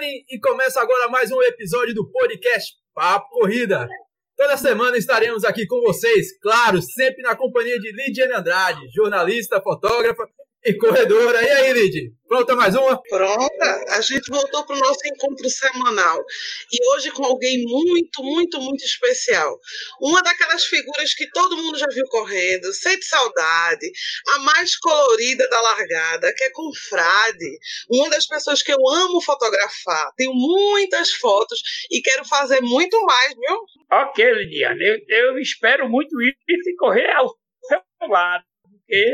E começa agora mais um episódio do podcast Papo Corrida. Toda semana estaremos aqui com vocês, claro, sempre na companhia de Lidiane Andrade, jornalista, fotógrafa e corredora. E aí, Lid? Pronta mais uma? Pronta. A gente voltou para o nosso encontro semanal. E hoje com alguém muito, muito, muito especial. Uma daquelas figuras que todo mundo já viu correndo, sente saudade, a mais colorida da largada, que é Confrade. Uma das pessoas que eu amo fotografar. Tenho muitas fotos e quero fazer muito mais, viu? Ok, Lidiane. Eu, eu espero muito isso e correr ao seu lado. Porque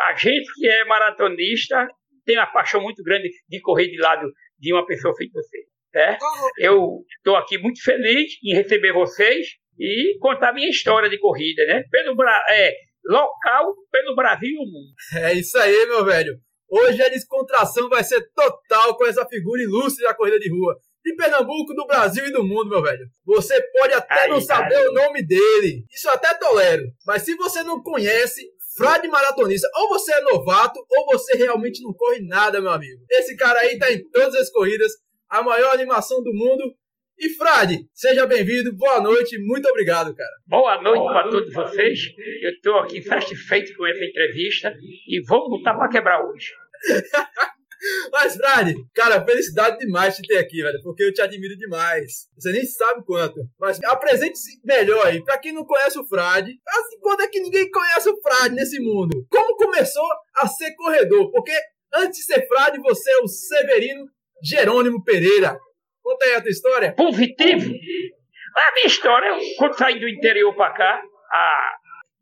a gente que é maratonista tem uma paixão muito grande de correr de lado de uma pessoa feita você. Né? Eu estou aqui muito feliz em receber vocês e contar minha história de corrida, né? Pelo é, local, pelo Brasil e o mundo. É isso aí, meu velho. Hoje a descontração vai ser total com essa figura ilustre da corrida de rua. De Pernambuco, do Brasil e do mundo, meu velho. Você pode até aí, não saber aí. o nome dele. Isso até tolero. Mas se você não conhece, Frade maratonista, ou você é novato, ou você realmente não corre nada, meu amigo. Esse cara aí tá em todas as corridas, a maior animação do mundo. E Frade, seja bem-vindo, boa noite, muito obrigado, cara. Boa noite para todos vocês. Eu estou aqui satisfeito com essa entrevista e vamos lutar para quebrar hoje. Mas, Frade, cara, felicidade demais te ter aqui, velho, porque eu te admiro demais. Você nem sabe quanto. Mas apresente-se melhor aí. Pra quem não conhece o Frade, assim, quando é que ninguém conhece o Frade nesse mundo? Como começou a ser corredor? Porque antes de ser Frade, você é o Severino Jerônimo Pereira. Conta aí a tua história. Positivo. A minha história, quando saí do interior pra cá, a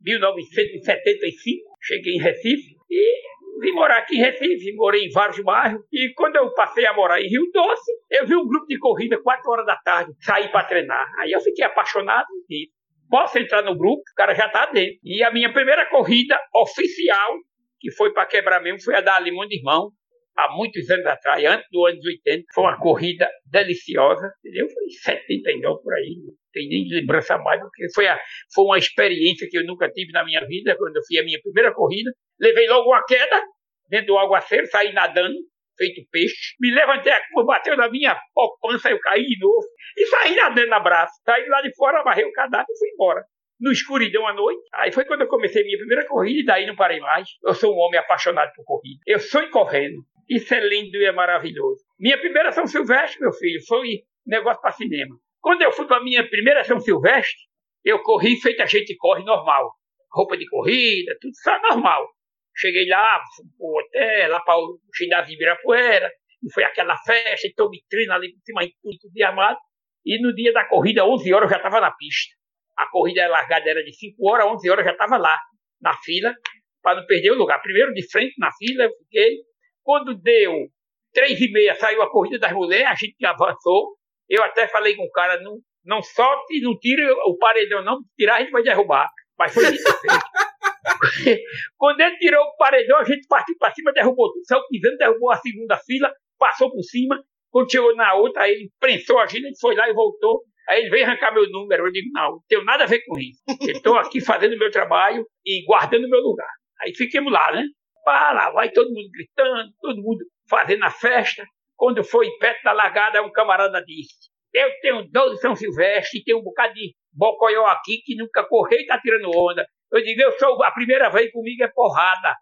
1975, cheguei em Recife e vim morar aqui em Recife, morei em vários bairros. E quando eu passei a morar em Rio Doce, eu vi um grupo de corrida 4 horas da tarde, sair para treinar. Aí eu fiquei apaixonado e posso entrar no grupo, o cara já está dentro. E a minha primeira corrida oficial, que foi para quebrar mesmo, foi a da Limão de Irmão, há muitos anos atrás, antes do ano 80. Foi uma corrida deliciosa, entendeu? Foi 79 por aí, tem nem lembrança mais, porque foi, a, foi uma experiência que eu nunca tive na minha vida, quando eu fiz a minha primeira corrida. Levei logo uma queda dentro do aguaceiro, saí nadando, feito peixe. Me levantei, a curva bateu na minha poupança, eu caí de novo. E saí nadando na braço. Saí lá de fora, amarrei o cadáver e fui embora no escuridão à noite. Aí foi quando eu comecei minha primeira corrida e daí não parei mais. Eu sou um homem apaixonado por corrida. Eu sonho correndo. Isso é lindo e é maravilhoso. Minha primeira São Silvestre, meu filho, foi negócio para cinema. Quando eu fui para minha primeira São Silvestre, eu corri feito a gente corre normal. Roupa de corrida, tudo só normal. Cheguei lá, fui pro hotel, lá para o ginásio de Ibirapuera, e foi aquela festa, então vitrina ali em cima de tudo, tudo de. E no dia da corrida, 11 horas, eu já estava na pista. A corrida largada era de 5 horas, 11 horas eu já estava lá, na fila, para não perder o lugar. Primeiro de frente na fila, eu fiquei quando deu três e meia, saiu a corrida das mulheres, a gente avançou. Eu até falei com o cara, não, não solte, não tire o paredão, não, tirar a gente vai derrubar. Mas foi dito Quando ele tirou o paredão, a gente partiu para cima, derrubou tudo. Saiu pisando, derrubou a segunda fila, passou por cima. Quando chegou na outra, aí ele prensou a gente, ele foi lá e voltou. Aí ele veio arrancar meu número. Eu digo, não, não tenho nada a ver com isso. Estou aqui fazendo meu trabalho e guardando meu lugar. Aí fiquemos lá, né? para, vai todo mundo gritando, todo mundo fazendo a festa. Quando foi perto da largada, um camarada disse: Eu tenho 12 São Silvestre tenho um bocado de bocoió aqui que nunca correu e está tirando onda. Eu digo: Eu sou a primeira vez comigo é porrada.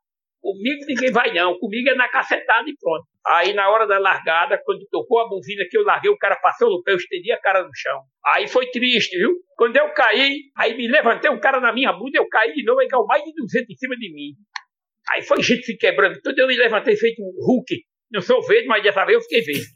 Comigo ninguém vai não, comigo é na cacetada e pronto. Aí na hora da largada, quando tocou a buzina que eu larguei, o cara passou no pé, eu estendi a cara no chão. Aí foi triste, viu? Quando eu caí, aí me levantei, um cara na minha bunda, eu caí de novo, aí caiu mais de 200 em cima de mim. Aí foi gente se quebrando tudo, eu me levantei feito um Hulk. Não sou verde, mas dessa vez eu fiquei verde.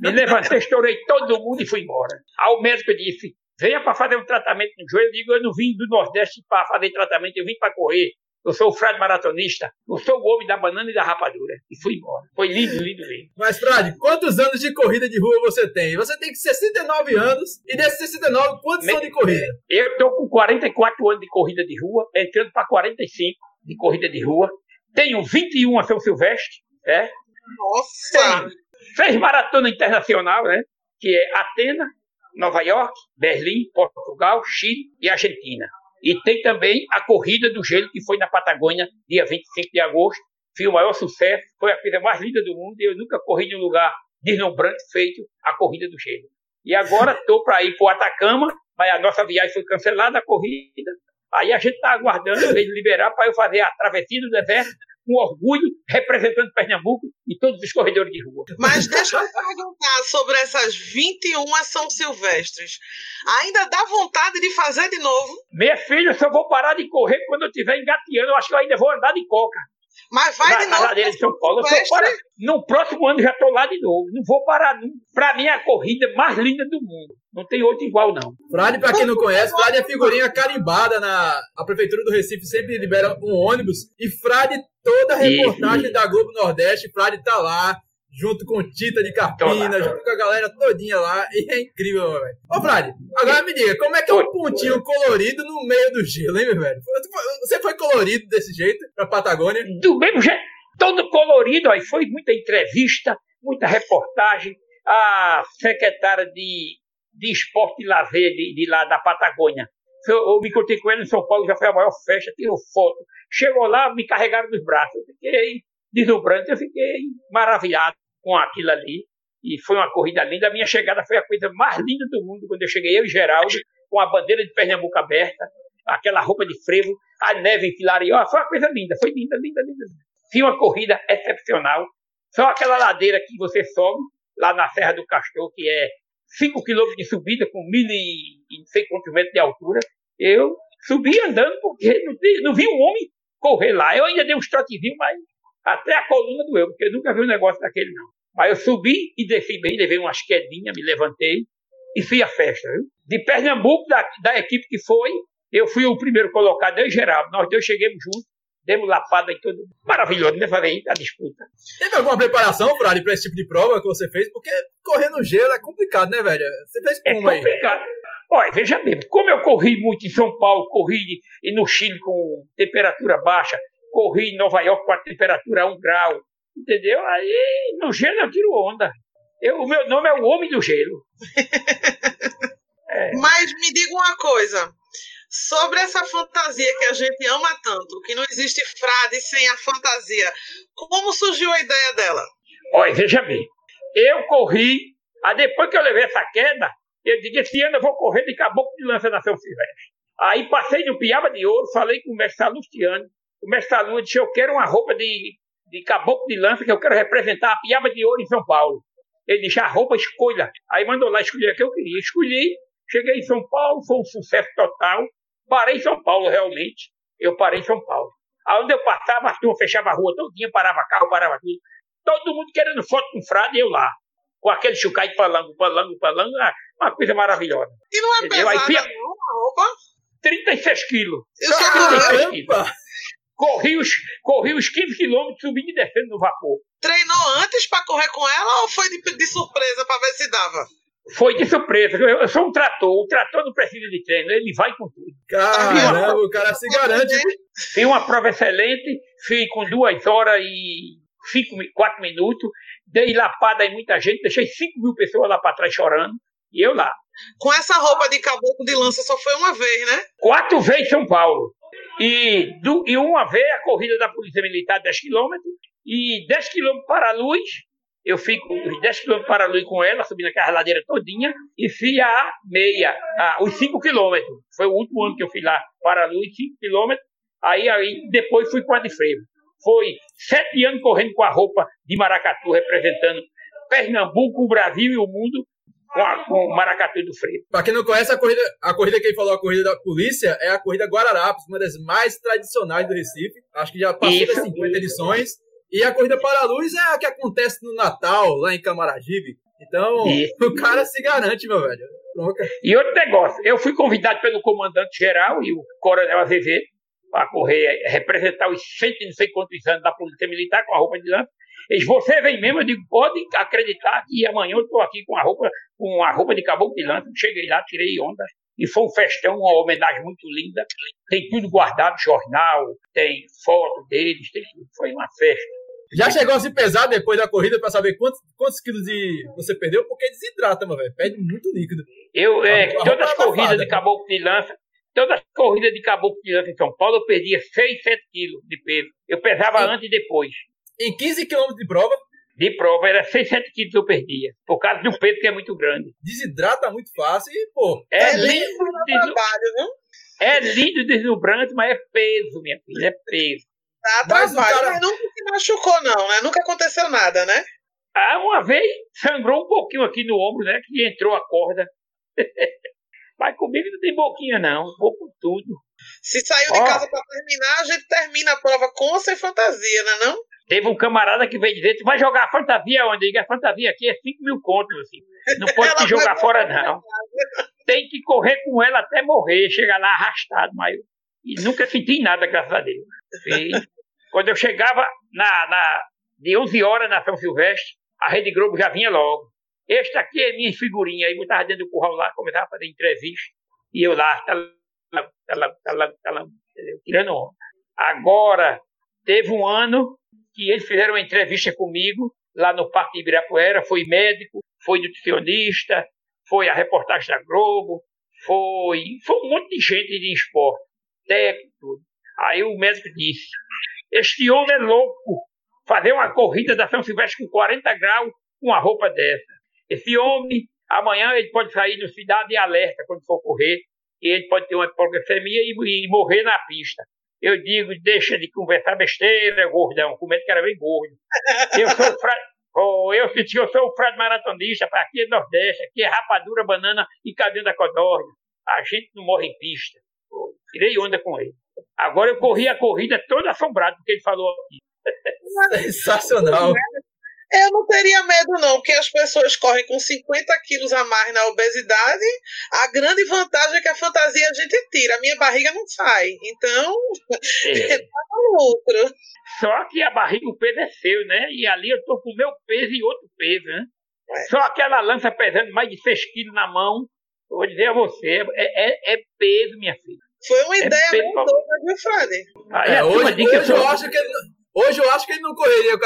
Me levantei, estourei todo mundo e fui embora. Aí o médico disse, venha para fazer um tratamento no joelho. Eu digo, eu não vim do Nordeste para fazer tratamento, eu vim para correr. Eu sou o frade maratonista, eu sou o homem da banana e da rapadura. E fui embora. Foi lindo, lindo, lindo. Mas, Frade, quantos anos de corrida de rua você tem? Você tem 69 anos, e desses 69, quantos Me... são de corrida? Eu estou com 44 anos de corrida de rua, entrando para 45 de corrida de rua. Tenho 21 a São Silvestre, é? Nossa! Seis maratona internacional, né? Que é Atena, Nova York, Berlim, Portugal, Chile e Argentina. E tem também a corrida do gelo que foi na Patagônia, dia 25 de agosto, Fiz o maior sucesso, foi a coisa mais linda do mundo e eu nunca corri em um lugar deslumbrante feito a corrida do gelo. E agora estou para ir para o Atacama, mas a nossa viagem foi cancelada, a corrida. Aí a gente está aguardando ele liberar para eu fazer a travessia do deserto com orgulho, representando Pernambuco e todos os corredores de rua. Mas deixa eu perguntar sobre essas 21 São Silvestres. Ainda dá vontade de fazer de novo? Minha filha, eu só vou parar de correr quando eu estiver engateando. Eu acho que eu ainda vou andar de coca. Mas vai na, de novo. Na ladeira de São Paulo. Eu para... No próximo ano já estou lá de novo. Não vou parar nunca. Para mim é a corrida mais linda do mundo. Não tem outra igual, não. Frade, para quem não conhece, Frade é figurinha carimbada na. A Prefeitura do Recife sempre libera um ônibus. E Frade, toda a reportagem Isso. da Globo Nordeste, Frade tá lá junto com Tita de Carpina, junto com a galera todinha lá, e é incrível, velho. Ô, Frade, agora me diga, como é que é um pontinho colorido no meio do gelo, hein, meu velho? Você foi colorido desse jeito pra Patagônia? Do mesmo jeito, todo colorido, aí foi muita entrevista, muita reportagem, a secretária de, de esporte e lazer de, de lá da Patagônia, eu, eu me encontrei com ela em São Paulo, já foi a maior festa, tirou foto. Chegou lá, me carregaram nos braços. Eu fiquei deslumbrante, eu fiquei maravilhado com aquilo ali. E foi uma corrida linda. A minha chegada foi a coisa mais linda do mundo quando eu cheguei, eu e Geraldo, com a bandeira de Pernambuco aberta, aquela roupa de frevo, a neve em Foi uma coisa linda, foi linda, linda, linda. Foi uma corrida excepcional. Só aquela ladeira que você sobe, lá na Serra do Castor, que é 5 quilômetros de subida, com mil e não sei quantos metros de altura. Eu subi andando porque não, não vi um homem correr lá. Eu ainda dei um trotezinhos, mas até a coluna doeu, porque eu nunca vi um negócio daquele, não. Mas eu subi e desci bem, levei umas quedinhas, me levantei e fui à festa. Viu? De Pernambuco, da, da equipe que foi, eu fui o primeiro colocado, eu e Geraldo. Nós dois chegamos juntos, demos lapada e tudo. Maravilhoso, né? Fazer a disputa. Teve alguma preparação, Frade, para esse tipo de prova que você fez? Porque correr no gelo é complicado, né, velho? Você fez como é complicado. aí? Olha, veja bem, como eu corri muito em São Paulo, corri no Chile com temperatura baixa, corri em Nova York com a temperatura a um grau, entendeu? Aí no gelo eu tiro onda. Eu, o meu nome é o Homem do Gelo. é. Mas me diga uma coisa. Sobre essa fantasia que a gente ama tanto, que não existe frade sem a fantasia, como surgiu a ideia dela? Olha, veja bem, eu corri, aí depois que eu levei essa queda, eu disse, esse ano eu vou correr de caboclo de lança na São Silvestre. Aí passei no Piaba de Ouro, falei com o mestre Salustiano, o mestre Salu disse, eu quero uma roupa de, de caboclo de lança, que eu quero representar a Piaba de Ouro em São Paulo. Ele disse, a roupa escolha. Aí mandou lá escolher a que eu queria. Escolhi, cheguei em São Paulo, foi um sucesso total. Parei em São Paulo, realmente. Eu parei em São Paulo. Aonde eu passava, a turma fechava a rua todinha, parava carro, parava tudo. Todo mundo querendo foto com frade e eu lá. Com aquele chucai de palango, palango, palango. Ah, uma coisa maravilhosa. E não é pesada, Aí, fui... não, a roupa? 36 quilos. Eu sou 36 quilos corri os, corri os 15 quilômetros subindo e descendo no vapor. Treinou antes para correr com ela ou foi de, de surpresa para ver se dava? Foi de surpresa. Eu, eu, sou um trator. O trator não precisa de treino, ele vai com tudo. Caramba, o cara se garante. Fiz uma prova excelente, fiz com duas horas e cinco, quatro minutos. Dei lapada em muita gente, deixei 5 mil pessoas lá para trás chorando. E eu lá. Com essa roupa de caboclo de lança só foi uma vez, né? Quatro vezes São Paulo. E, do, e uma vez a corrida da Polícia Militar 10 km e 10 km para a luz, eu fico 10 km para a luz com ela, subindo aquela ladeira todinha, e fui a meia, a, os 5 km. Foi o último ano que eu fui lá para a luz, 5 km. Aí, aí depois fui com a de freio. Foi sete anos correndo com a roupa de maracatu, representando Pernambuco, o Brasil e o mundo com, a, com o Maracatu do Freio. Pra quem não conhece, a corrida, a corrida que ele falou, a corrida da polícia, é a corrida Guararapes, uma das mais tradicionais do Recife. Acho que já passou das 50 edições. E a corrida para a luz é a que acontece no Natal, lá em Camaragibe. Então, Isso. o cara se garante, meu velho. E outro negócio, eu fui convidado pelo comandante geral e o coronel Azevedo para correr, representar os cento e não sei quantos anos da Polícia Militar com a roupa de lança. Eles, você vem mesmo? Eu digo, pode acreditar que amanhã eu estou aqui com a roupa, com a roupa de caboclo de lança. Cheguei lá, tirei onda. E foi um festão, uma homenagem muito linda. Tem tudo guardado, jornal, tem foto deles, tem tudo. Foi uma festa. Já chegou a se pesar depois da corrida para saber quantos, quantos quilos de você perdeu? Porque desidrata, meu velho. Perde muito líquido. Eu, é, todas as corridas de caboclo de lança, todas as corridas de caboclo de lança em São Paulo, eu perdia 6, 7 quilos de peso. Eu pesava antes e depois. Em 15 quilômetros de prova? De prova, era 6, 7 quilos que eu perdia. Por causa do peso que é muito grande. Desidrata muito fácil e, pô. É, É lindo, desnu... trabalho, viu? é lindo deslumbrante, mas é peso, minha filha, é peso. Dá Mas o trabalho. cara- Mas nunca se machucou, não, né? Nunca aconteceu nada, né? Ah, uma vez sangrou um pouquinho aqui no ombro, né? Que entrou a corda. Mas comigo não tem boquinha, não. Vou com tudo. Se saiu de Ó. casa pra terminar, a gente termina a prova com ou sem fantasia, né? Não? Teve um camarada que veio dizer: Tu vai jogar a fantasia onde? Eu digo: A fantasia aqui é 5 mil contos. Assim. Não pode te jogar vai- fora, não. Tem que correr com ela até morrer, chegar lá arrastado. Mas e nunca senti nada, graças a Deus. E quando eu chegava na, na, de 11 horas na São Silvestre, a Rede Globo já vinha logo. Este aqui é minha figurinha. Aí botava dentro do curral lá, começava a fazer entrevista. E eu lá, tá tá tá tá tirando onda. Agora, teve um ano que eles fizeram uma entrevista comigo lá no Parque de Ibirapuera. Foi médico, foi nutricionista, foi a reportagem da Globo, foi, foi um monte de gente de esporte, técnico. Aí o médico disse: Este homem é louco fazer uma corrida da São Silvestre com 40 graus com uma roupa dessa. Esse homem, amanhã ele pode sair no cidade de alerta quando for correr, e ele pode ter uma hipoglicemia e, e morrer na pista. Eu digo, deixa de conversar besteira, gordão, com medo que era bem gordo. Eu sou fra... oh, eu senti eu sou o frade maratonista, para aqui é Nordeste, aqui é rapadura, banana e cabelo da codorna. A gente não morre em pista. Oh, tirei onda com ele. Agora eu corri a corrida toda assombrado porque ele falou aqui. Sensacional. Eu não teria medo, não, porque as pessoas correm com 50 quilos a mais na obesidade. A grande vantagem é que a fantasia a gente tira, a minha barriga não sai. Então, É. tá no lucro. Só que a barriga, o peso é seu, né? E ali eu tô com o meu peso e outro peso, né? É. Só aquela lança pesando mais de 6 quilos na mão, eu vou dizer a você, é, é, é peso, minha filha. Foi uma É ideia bom. doida, viu, Frade? Aí É, turma hoje, eu hoje eu sou... acho que hoje eu acho que ele não correria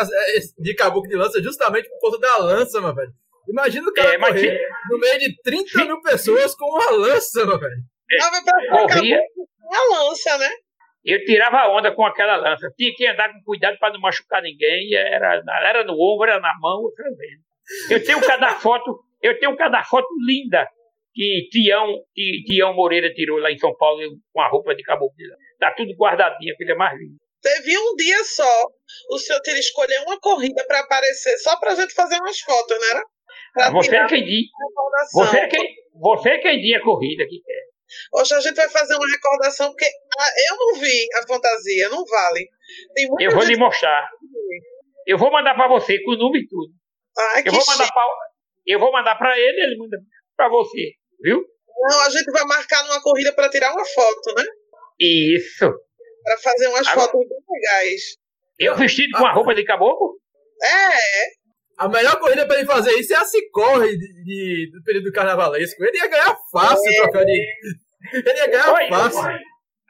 de caboclo de lança justamente por conta da lança, meu velho. Imagina o cara É, correr no meio de 30 mil pessoas com uma lança, meu velho. Tava pra Corria, uma lança, né? eu tirava a onda com aquela lança. Tinha que andar com cuidado para não machucar ninguém. Era, era no ombro, era na mão, outra vez. Eu tenho cada foto, eu tenho cada foto linda que Tião, Ti- Tião Moreira tirou lá em São Paulo com a roupa de caboclo. de lança. Tá tudo guardadinho, aquilo é mais lindo. Teve um dia só. O senhor teria escolher uma corrida para aparecer, só pra gente fazer umas fotos, né? Pra Você é quem diz, a você é quem, você é quem diz a corrida que quer. Hoje a gente vai fazer uma recordação, porque ah, eu não vi a fantasia, não vale. Eu vou lhe mostrar. Eu vou mandar para você com o número e tudo. Ai, que Eu vou para eu vou mandar para ele, ele manda para você, viu? Não, a gente vai marcar numa corrida para tirar uma foto, né? Isso. Para fazer umas Agora- fotos bem legais. Eu vestido com a roupa de caboclo? É, A melhor corrida pra ele fazer isso é a Cicorre de, de- do período carnavalesco. Ele ia ganhar fácil o troféu de. Ele ia ganhar Oi, fácil.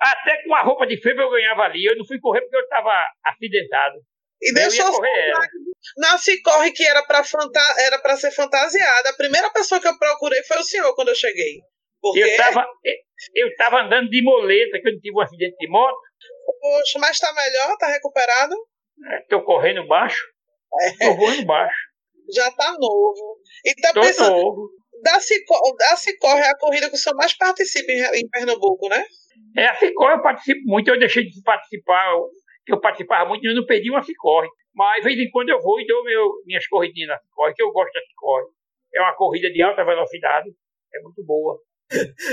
Até com a roupa de febre eu ganhava ali. Eu não fui correr porque eu estava acidentado. e Eu deixa ia eu correr ela. Na Cicorre, que era para fanta era pra ser fantasiada, a primeira pessoa que eu procurei foi o senhor quando eu cheguei. Porque, Eu estava eu tava andando de moleta, que eu não tive um acidente de moto. Poxa, mas tá melhor, tá recuperado? Estou correndo baixo. Estou voando baixo. Já tá novo. E tá Estou pensando, novo. da Cicorre, da Cicorre é a corrida que o senhor mais participa em, Pernambuco, né? É a Cicorre eu participo muito. Eu deixei de participar, eu, que eu participava muito e eu não perdi uma Cicorre. Mas de vez em quando eu vou e dou meu, minhas corridinhas na Cicorre, que eu gosto da Cicorre. É uma corrida de alta velocidade. É muito boa.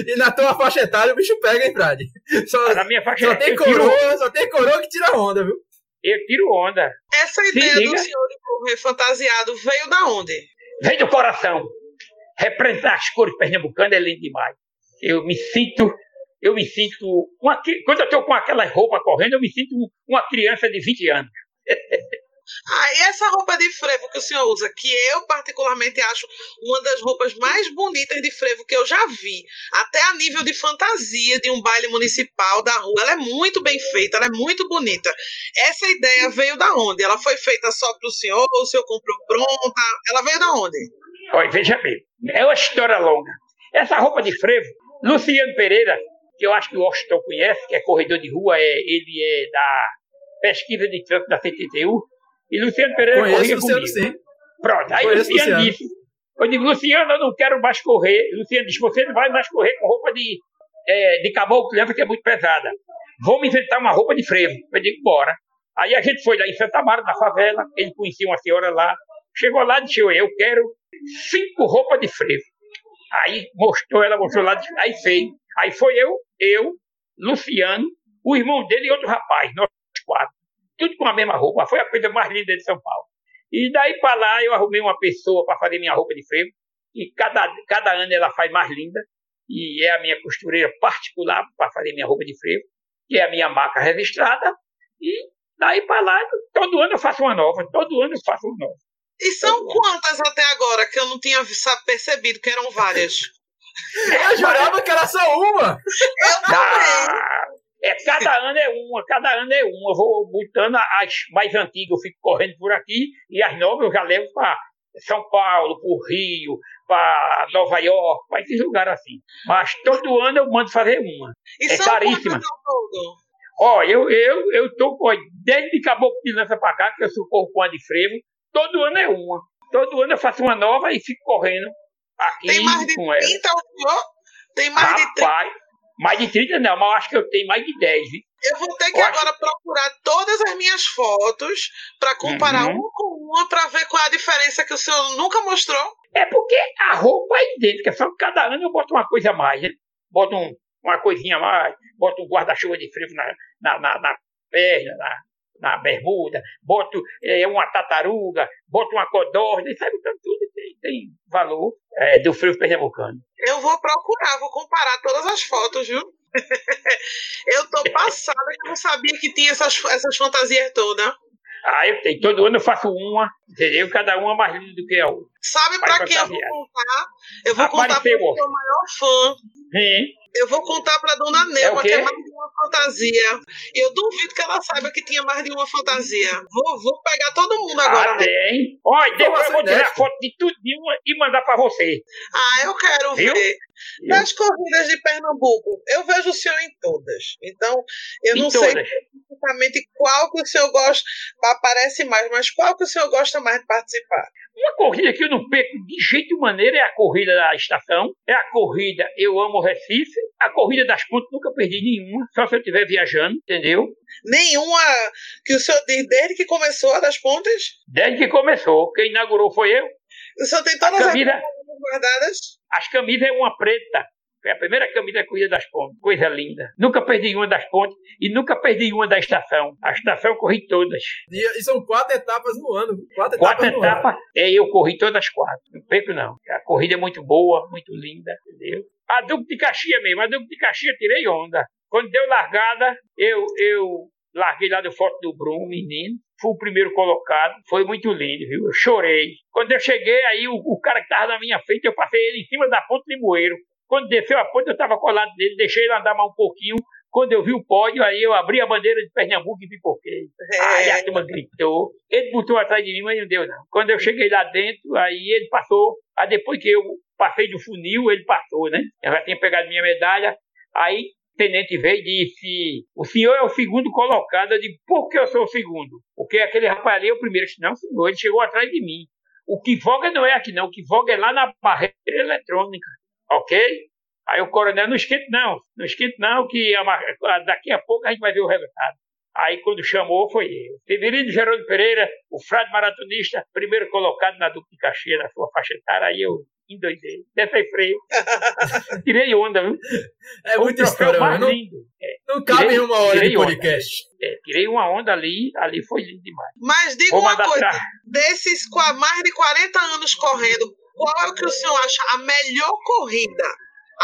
E na tua faixa etária o bicho pega, hein, Frade? Só, Na minha faixa só tem eu tiro, coroa, só tem coroa que tira onda, viu? eu tiro onda. Essa ideia liga. do senhor de correr fantasiado veio da onde? Vem do coração. Representar as cores pernambucanas é lindo demais. Eu me sinto, eu me sinto. Uma, quando eu estou com aquela roupa correndo, eu me sinto um- uma criança de 20 anos. Ah, e essa roupa de frevo que o senhor usa, que eu particularmente acho uma das roupas mais bonitas de frevo que eu já vi, até a nível de fantasia de um baile municipal da rua, ela é muito bem feita, ela é muito bonita. Essa ideia veio da onde? Ela foi feita só para o senhor, ou o senhor comprou pronta? Ela veio da onde? Olha, veja bem, é uma história longa. Essa roupa de frevo, Luciano Pereira que eu acho que o Washington conhece, que é corredor de rua, é, ele é da pesquisa de trânsito da CTTU, e Luciano Pereira Conheço corria Luciano, comigo. sim. Pronto, aí Conheço Luciano, Luciano. disse, eu digo, Luciano, eu não quero mais correr. Luciano disse, você não vai mais correr com roupa de, é, de caboclo, leva que é muito pesada. Vamos inventar uma roupa de frevo. Eu digo, bora. Aí a gente foi lá em Santa Mara, na favela, ele conhecia uma senhora lá, chegou lá e disse, eu quero cinco roupas de frevo. Aí mostrou, ela mostrou lá, aí fez. Aí foi eu, eu, Luciano, o irmão dele e outro rapaz, nós quatro. Tudo com a mesma roupa. Foi a coisa mais linda de São Paulo. E daí para lá eu arrumei uma pessoa para fazer minha roupa de frevo. E cada, cada ano ela faz mais linda. E é a minha costureira particular para fazer minha roupa de frevo, que é a minha marca registrada. E daí para lá, todo ano eu faço uma nova. Todo ano eu faço uma nova. E são quantas até agora que eu não tinha percebido que eram várias? Eu jurava que era só uma. Eu também. Ah, é, cada ano é uma, cada ano é uma. Eu vou botando as mais antigas, eu fico correndo por aqui, e as novas eu já levo para São Paulo, para o Rio, para Nova York, para esses lugares assim. Mas todo ano eu mando fazer uma. E É caríssima. Ó, eu, eu, eu tô com, desde caboclo de lança para cá, que eu com a de frevo, todo ano é uma. Todo ano eu faço uma nova e fico correndo aqui Tem mais de com ela. 30 o senhor? Tem mais de 30. Mais de 30 não, mas eu acho que eu tenho mais de 10, viu? Eu vou ter que eu acho- agora procurar todas as minhas fotos para comparar Uhum. uma com uma para ver qual é a diferença que o senhor nunca mostrou. É porque a roupa é idêntica, só que cada ano eu boto uma coisa a mais, né? Boto um- uma coisinha a mais, boto um guarda-chuva de frio na, na, na, na perna, na, na bermuda, boto é, uma tartaruga, boto uma codorna, e sabe, então tudo tem, tem valor é, do frio pernambucano. Eu vou procurar, vou comparar todas as fotos, viu? eu tô passada que eu não sabia que tinha essas, essas fantasias todas. Ah, eu tenho, todo ano eu faço uma, entendeu? Cada uma mais linda do que a outra. Sabe para quem eu vou contar? Eu vou contar para Apareceu, o seu maior fã. Hein? Eu vou contar para dona Nelma É o quê? que é mais de uma fantasia. Eu duvido que ela saiba que tinha mais de uma fantasia. Vou, vou pegar todo mundo agora. Ah, né? tem. Olha, depois eu vou tirar ideia. foto de tudinho e mandar pra você. Ah, eu quero Viu? ver. Das corridas de Pernambuco, eu vejo o senhor em todas. Então, eu Em não sei todas. exatamente qual que o senhor gosta, aparece mais, mas qual que o senhor gosta mais de participar? Uma corrida que eu não perco de jeito maneira é a corrida da estação, é a corrida Eu Amo Recife, a corrida das pontes nunca perdi nenhuma, só se eu estiver viajando, entendeu? Nenhuma que o senhor desde que começou a das pontas? Desde que começou, quem inaugurou foi eu. O senhor tem todas as camisa, coisas guardadas? as camisas é uma preta. Foi a primeira camisa da corrida das pontes, coisa linda. Nunca perdi uma das pontes e nunca perdi uma da estação. A estação eu corri todas. E, e são quatro etapas no ano. Quatro, Quatro etapas etapas, é, eu corri todas as quatro. Não perco, não. A corrida é muito boa, muito linda, entendeu? A Duque de Caxias mesmo, a Duque de Caxias tirei onda. Quando deu largada, eu, eu larguei lá do foto do Bruno, menino. Fui o primeiro colocado. Foi muito lindo, viu? Eu chorei. Quando eu cheguei, aí o, o cara que estava na minha frente, eu passei ele em cima da ponte de Moeiro. Quando desceu a ponte, eu estava colado nele, deixei ele andar mais um pouquinho. Quando eu vi o pódio, aí eu abri a bandeira de Pernambuco e pipoquei. Aí a turma gritou. Ele botou atrás de mim, mas não deu, não. Quando eu cheguei lá dentro, aí ele passou. Aí depois que eu passei do funil, ele passou, né? Eu já tinha pegado minha medalha. Aí o tenente veio e disse: O senhor é o segundo colocado. Eu digo: Por que eu sou o segundo? Porque aquele rapaz ali é o primeiro. Disse, não, senhor, ele chegou atrás de mim. O que voga não é aqui, não. O que voga é lá na barreira eletrônica. Ok? Aí o coronel, não esquente não, não esquente não, que a daqui a pouco a gente vai ver o resultado. Aí quando chamou foi eu. Severino Gerônimo Pereira, o frade maratonista, primeiro colocado na Duque de Caxias, na sua faixa etária, aí eu endoidei, descei freio. Tirei onda, viu? É o muita história, mais. Não, lindo. É, não cabe tirei- em uma hora de tirei onda. podcast. é, tirei uma onda ali, ali foi lindo demais. Mas diga uma coisa, pra... desses mais de 40 anos correndo, qual é o que o senhor acha a melhor corrida?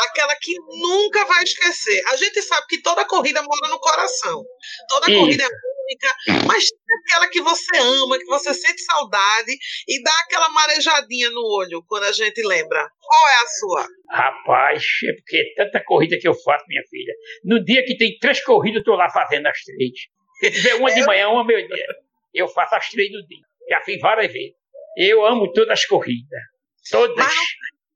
Aquela que nunca vai esquecer. A gente sabe que toda corrida mora no coração. Toda Isso. corrida é única, mas tem aquela que você ama, que você sente saudade e dá aquela marejadinha no olho quando a gente lembra. Qual é a sua? Rapaz, é porque é tanta corrida que eu faço, minha filha. No dia que tem três corridas, eu tô lá fazendo as três. Se tiver uma de manhã, uma meio dia. Eu faço as três do dia. Já fiz várias vezes. Eu amo todas as corridas. Todas. Mas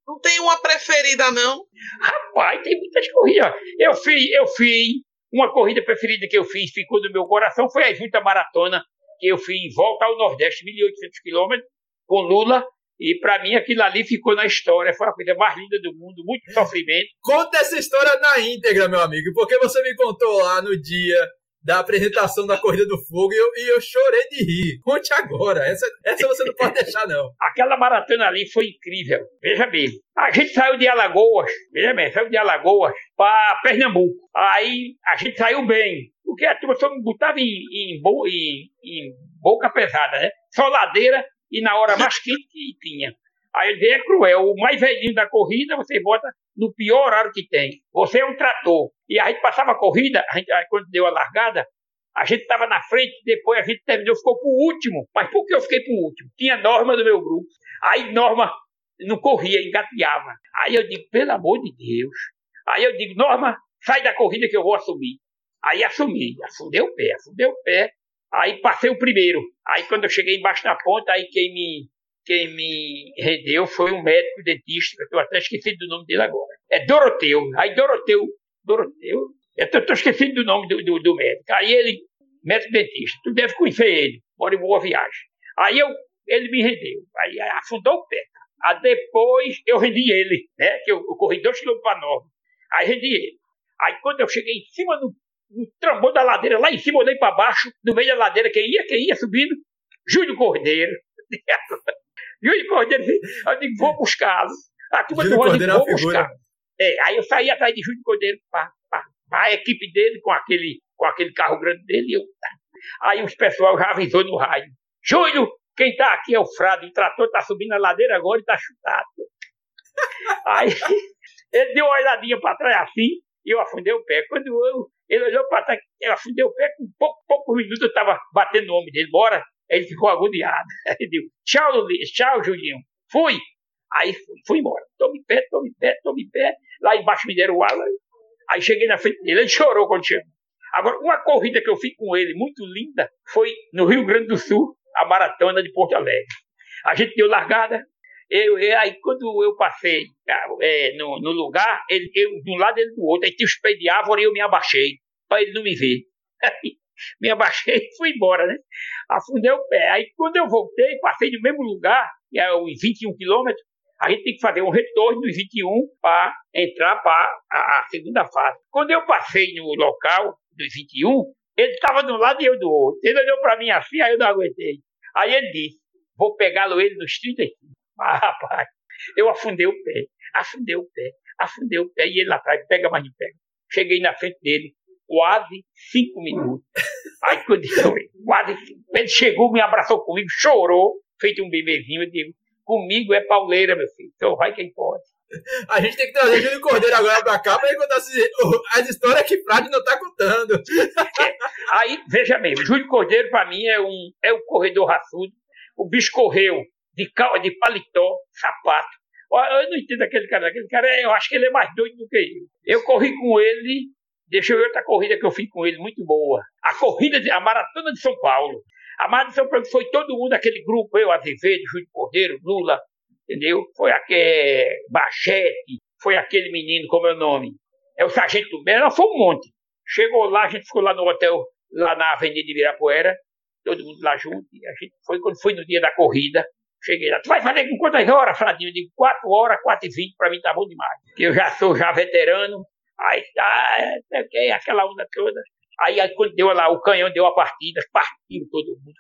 Não tem uma preferida, não? Rapaz, tem muitas corridas. Eu fiz, eu fiz, uma corrida preferida que eu fiz, ficou no meu coração, foi a Junta Maratona, que eu fiz volta ao Nordeste, 1.800 quilômetros, com Lula, e para mim aquilo ali ficou na história, foi a coisa mais linda do mundo, muito sofrimento. Conta essa história na íntegra, meu amigo, porque você me contou lá no dia da apresentação da Corrida do Fogo e eu, e eu chorei de rir. Conte agora, essa, essa você não pode deixar, não. Aquela maratona ali foi incrível. Veja bem, a gente saiu de Alagoas, veja bem, saiu de Alagoas para Pernambuco. Aí a gente saiu bem, porque a turma só me botava em, em, em, em boca pesada, né? Só ladeira e na hora mais quente que tinha. Aí ele é cruel. O mais velhinho da corrida, você bota no pior horário que tem. Você é um trator. E a gente passava a corrida, a gente, quando deu a largada, a gente estava na frente, depois a gente terminou, ficou por último. Mas por que eu fiquei por último? Tinha Norma do meu grupo. Aí Norma não corria, engateava. Aí eu digo, pelo amor de Deus. Aí eu digo, Norma, sai da corrida que eu vou assumir. Aí assumi, afundei o pé, afundei o pé. Aí passei o primeiro. Aí quando eu cheguei embaixo da ponta, aí quem me quem me rendeu foi um médico dentista, que eu até esqueci do nome dele agora. É Doroteu. Aí Doroteu, Doroteu, eu estou esquecendo do nome do, do, do, médico. Aí ele, médico dentista, tu deve conhecer ele, mora em boa viagem. Aí eu, ele me rendeu, aí afundou o pé. Aí depois eu rendi ele, né? Que eu, eu corri dois quilômetros para nove. Aí rendi ele. Aí quando eu cheguei em cima do, no trambolho da ladeira, lá em cima, olhei para baixo, no meio da ladeira, quem ia, quem ia subindo, Júlio Cordeiro. Júlio Cordeiro, eu digo, vou buscá-lo. A turma Júlio do vou é figura. buscar. É, aí eu saí atrás de Júlio Cordeiro para a equipe dele, com aquele, com aquele carro grande dele. E eu, aí os pessoal já avisou no rádio. Júlio, quem está aqui é o Frado, o trator está subindo a ladeira agora e está chutado. Aí ele deu uma olhadinha para trás assim e eu afundei o pé. Quando eu, ele olhou para trás, eu afundei o pé, com pouco, poucos minutos eu estava batendo no ombro dele, bora. Ele ficou agoniado. Ele disse, tchau, Luiz, tchau, Julinho. Fui. Aí fui, fui embora. Tome pé, tome pé, tome pé. Lá embaixo me deram o ala. Aí cheguei na frente dele, ele chorou quando chegou. Agora, uma corrida que eu fiz com ele, muito linda, foi no Rio Grande do Sul, a maratona de Porto Alegre. A gente deu largada, eu, eu, aí quando eu passei é, no, no, lugar, ele, eu de um lado ele do outro, aí tinha os pés de árvore e eu me abaixei, para ele não me ver. Me abaixei e fui embora, né? Afundei o pé. Aí quando eu voltei, passei no mesmo lugar, é os 21 quilômetros, a gente tem que fazer um retorno dos 21 para entrar para a, a, segunda fase. Quando eu passei no local dos 21, ele estava de um lado e eu do outro. Ele olhou para mim assim, aí eu não aguentei. Aí ele disse, vou pegá-lo ele nos 35. Ah, rapaz, eu afundei o pé, afundei o pé, afundei o pé, e ele lá atrás, pega, mas não pega. Cheguei na frente dele, quase cinco minutos. Aí quando eu, quase ele chegou, me abraçou comigo, chorou, feito um bebezinho, eu digo, comigo é pauleira, meu filho, então vai quem pode. A gente tem que trazer o Júlio Cordeiro agora pra cá pra contar as histórias que Frade não tá contando. É. Aí, veja bem, o Júlio Cordeiro pra mim é um, é um corredor raçudo, o bicho correu de, cal, de paletó, sapato. Eu não entendo aquele cara. Aquele cara, eu acho que ele é mais doido do que eu. Eu corri com ele, deixa eu ver outra corrida que eu fiz com ele, muito boa. A corrida, de, a Maratona de São Paulo. A Maratona de São Paulo foi todo mundo, aquele grupo, eu, Azevedo, Júlio Cordeiro, Lula, entendeu? Foi aquele Bachete, foi aquele menino, como é o nome? É o Sargento Bela, foi um monte. Chegou lá, a gente ficou lá no hotel, lá na Avenida de Virapuera, todo mundo lá junto. E a gente foi quando foi no dia da corrida. Cheguei lá, tu vai fazer com quantas horas, Fradinho? Eu digo, 4 horas, 4 e 20, pra mim tá bom demais. Eu já sou já veterano, aí tá, é, aquela onda toda. Aí, aí, quando deu lá, o canhão deu a partida, partiram todo mundo.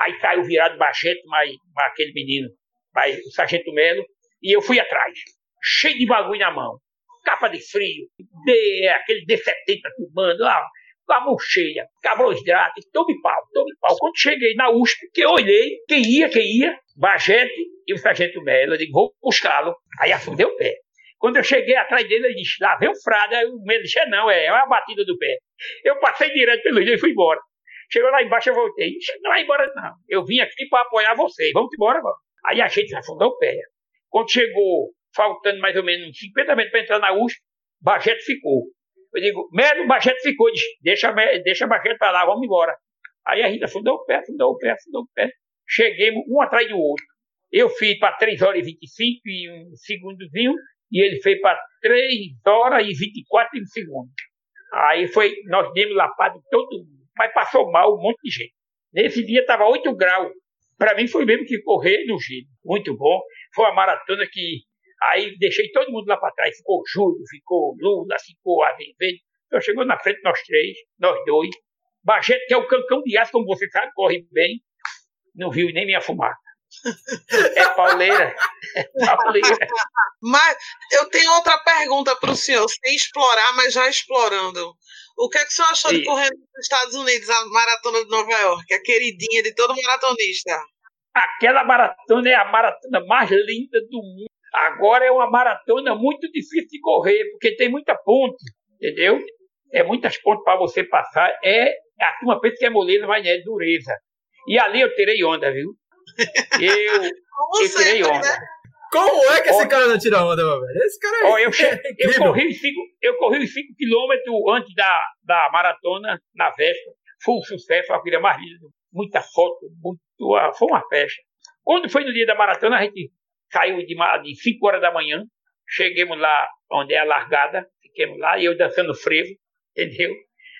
Aí saiu virado Bachete, mas, mas aquele menino, mas, o Sargento Melo, e eu fui atrás, cheio de bagulho na mão. Capa de frio, de, aquele D70 turbando, ah, com a mão cheia, carboidrato, tome pau, tome pau. Quando cheguei na USP, que eu olhei, quem ia, quem ia, Bajete e o Sargento Melo, eu digo, vou buscá-lo. Aí afundei o pé. Quando eu cheguei atrás dele, ele disse, lá vem o frade. Aí o Melo disse, é, não, é, é uma batida do pé. Eu passei direto pelo dia e fui embora. Chegou lá embaixo, eu voltei. Disse, não vai embora, não. Eu vim aqui para apoiar vocês. Vamos embora, vamos. Aí a gente afundou o pé. Quando chegou, faltando mais ou menos 50 metros para entrar na USP, Bajete ficou. Eu digo, Melo, Bajete ficou. Diz, deixa, deixa Bajete para lá, vamos embora. Aí a gente afundou o pé, afundou o pé, afundou o pé. Cheguei um atrás do outro. Eu fiz para 3 horas e 25 e um segundozinho, e ele fez para 3 horas e 24 e um segundo. Aí foi, nós demos lapado todo mundo, mas passou mal um monte de gente. Nesse dia estava 8 graus. Para mim foi mesmo que correr no gelo. Muito bom. Foi uma maratona que aí deixei todo mundo lá para trás. Ficou Júlio, ficou Lula, ficou Azevedo. Então chegou na frente nós três, nós dois. Bagete, que é o cancão de aço, como você sabe, corre bem. Não viu nem minha fumaça. É pauleira. É pauleira. Mas eu tenho outra pergunta para o senhor, sem explorar, mas já explorando. O que é que o senhor achou Sim. de correr nos Estados Unidos, a maratona de Nova York, a queridinha de todo maratonista? Aquela maratona é a maratona mais linda do mundo. Agora é uma maratona muito difícil de correr, porque tem muita ponte, entendeu? É muitas pontes para você passar. É a turma pensa que é moleza, mas é dureza. E ali eu tirei onda, viu? Eu, eu tirei onda. Né? Como é que esse cara não tira onda, meu velho? Esse cara é. eu, eu, corri os 5 eu corri os 5 quilômetros antes da, da maratona, na véspera. Foi um sucesso, a vida mais linda. Muita foto, muito, foi uma festa. Quando foi no dia da maratona, a gente saiu de, de 5 horas da manhã, chegamos lá onde é a largada, fiquemos lá, e eu dançando frevo, entendeu?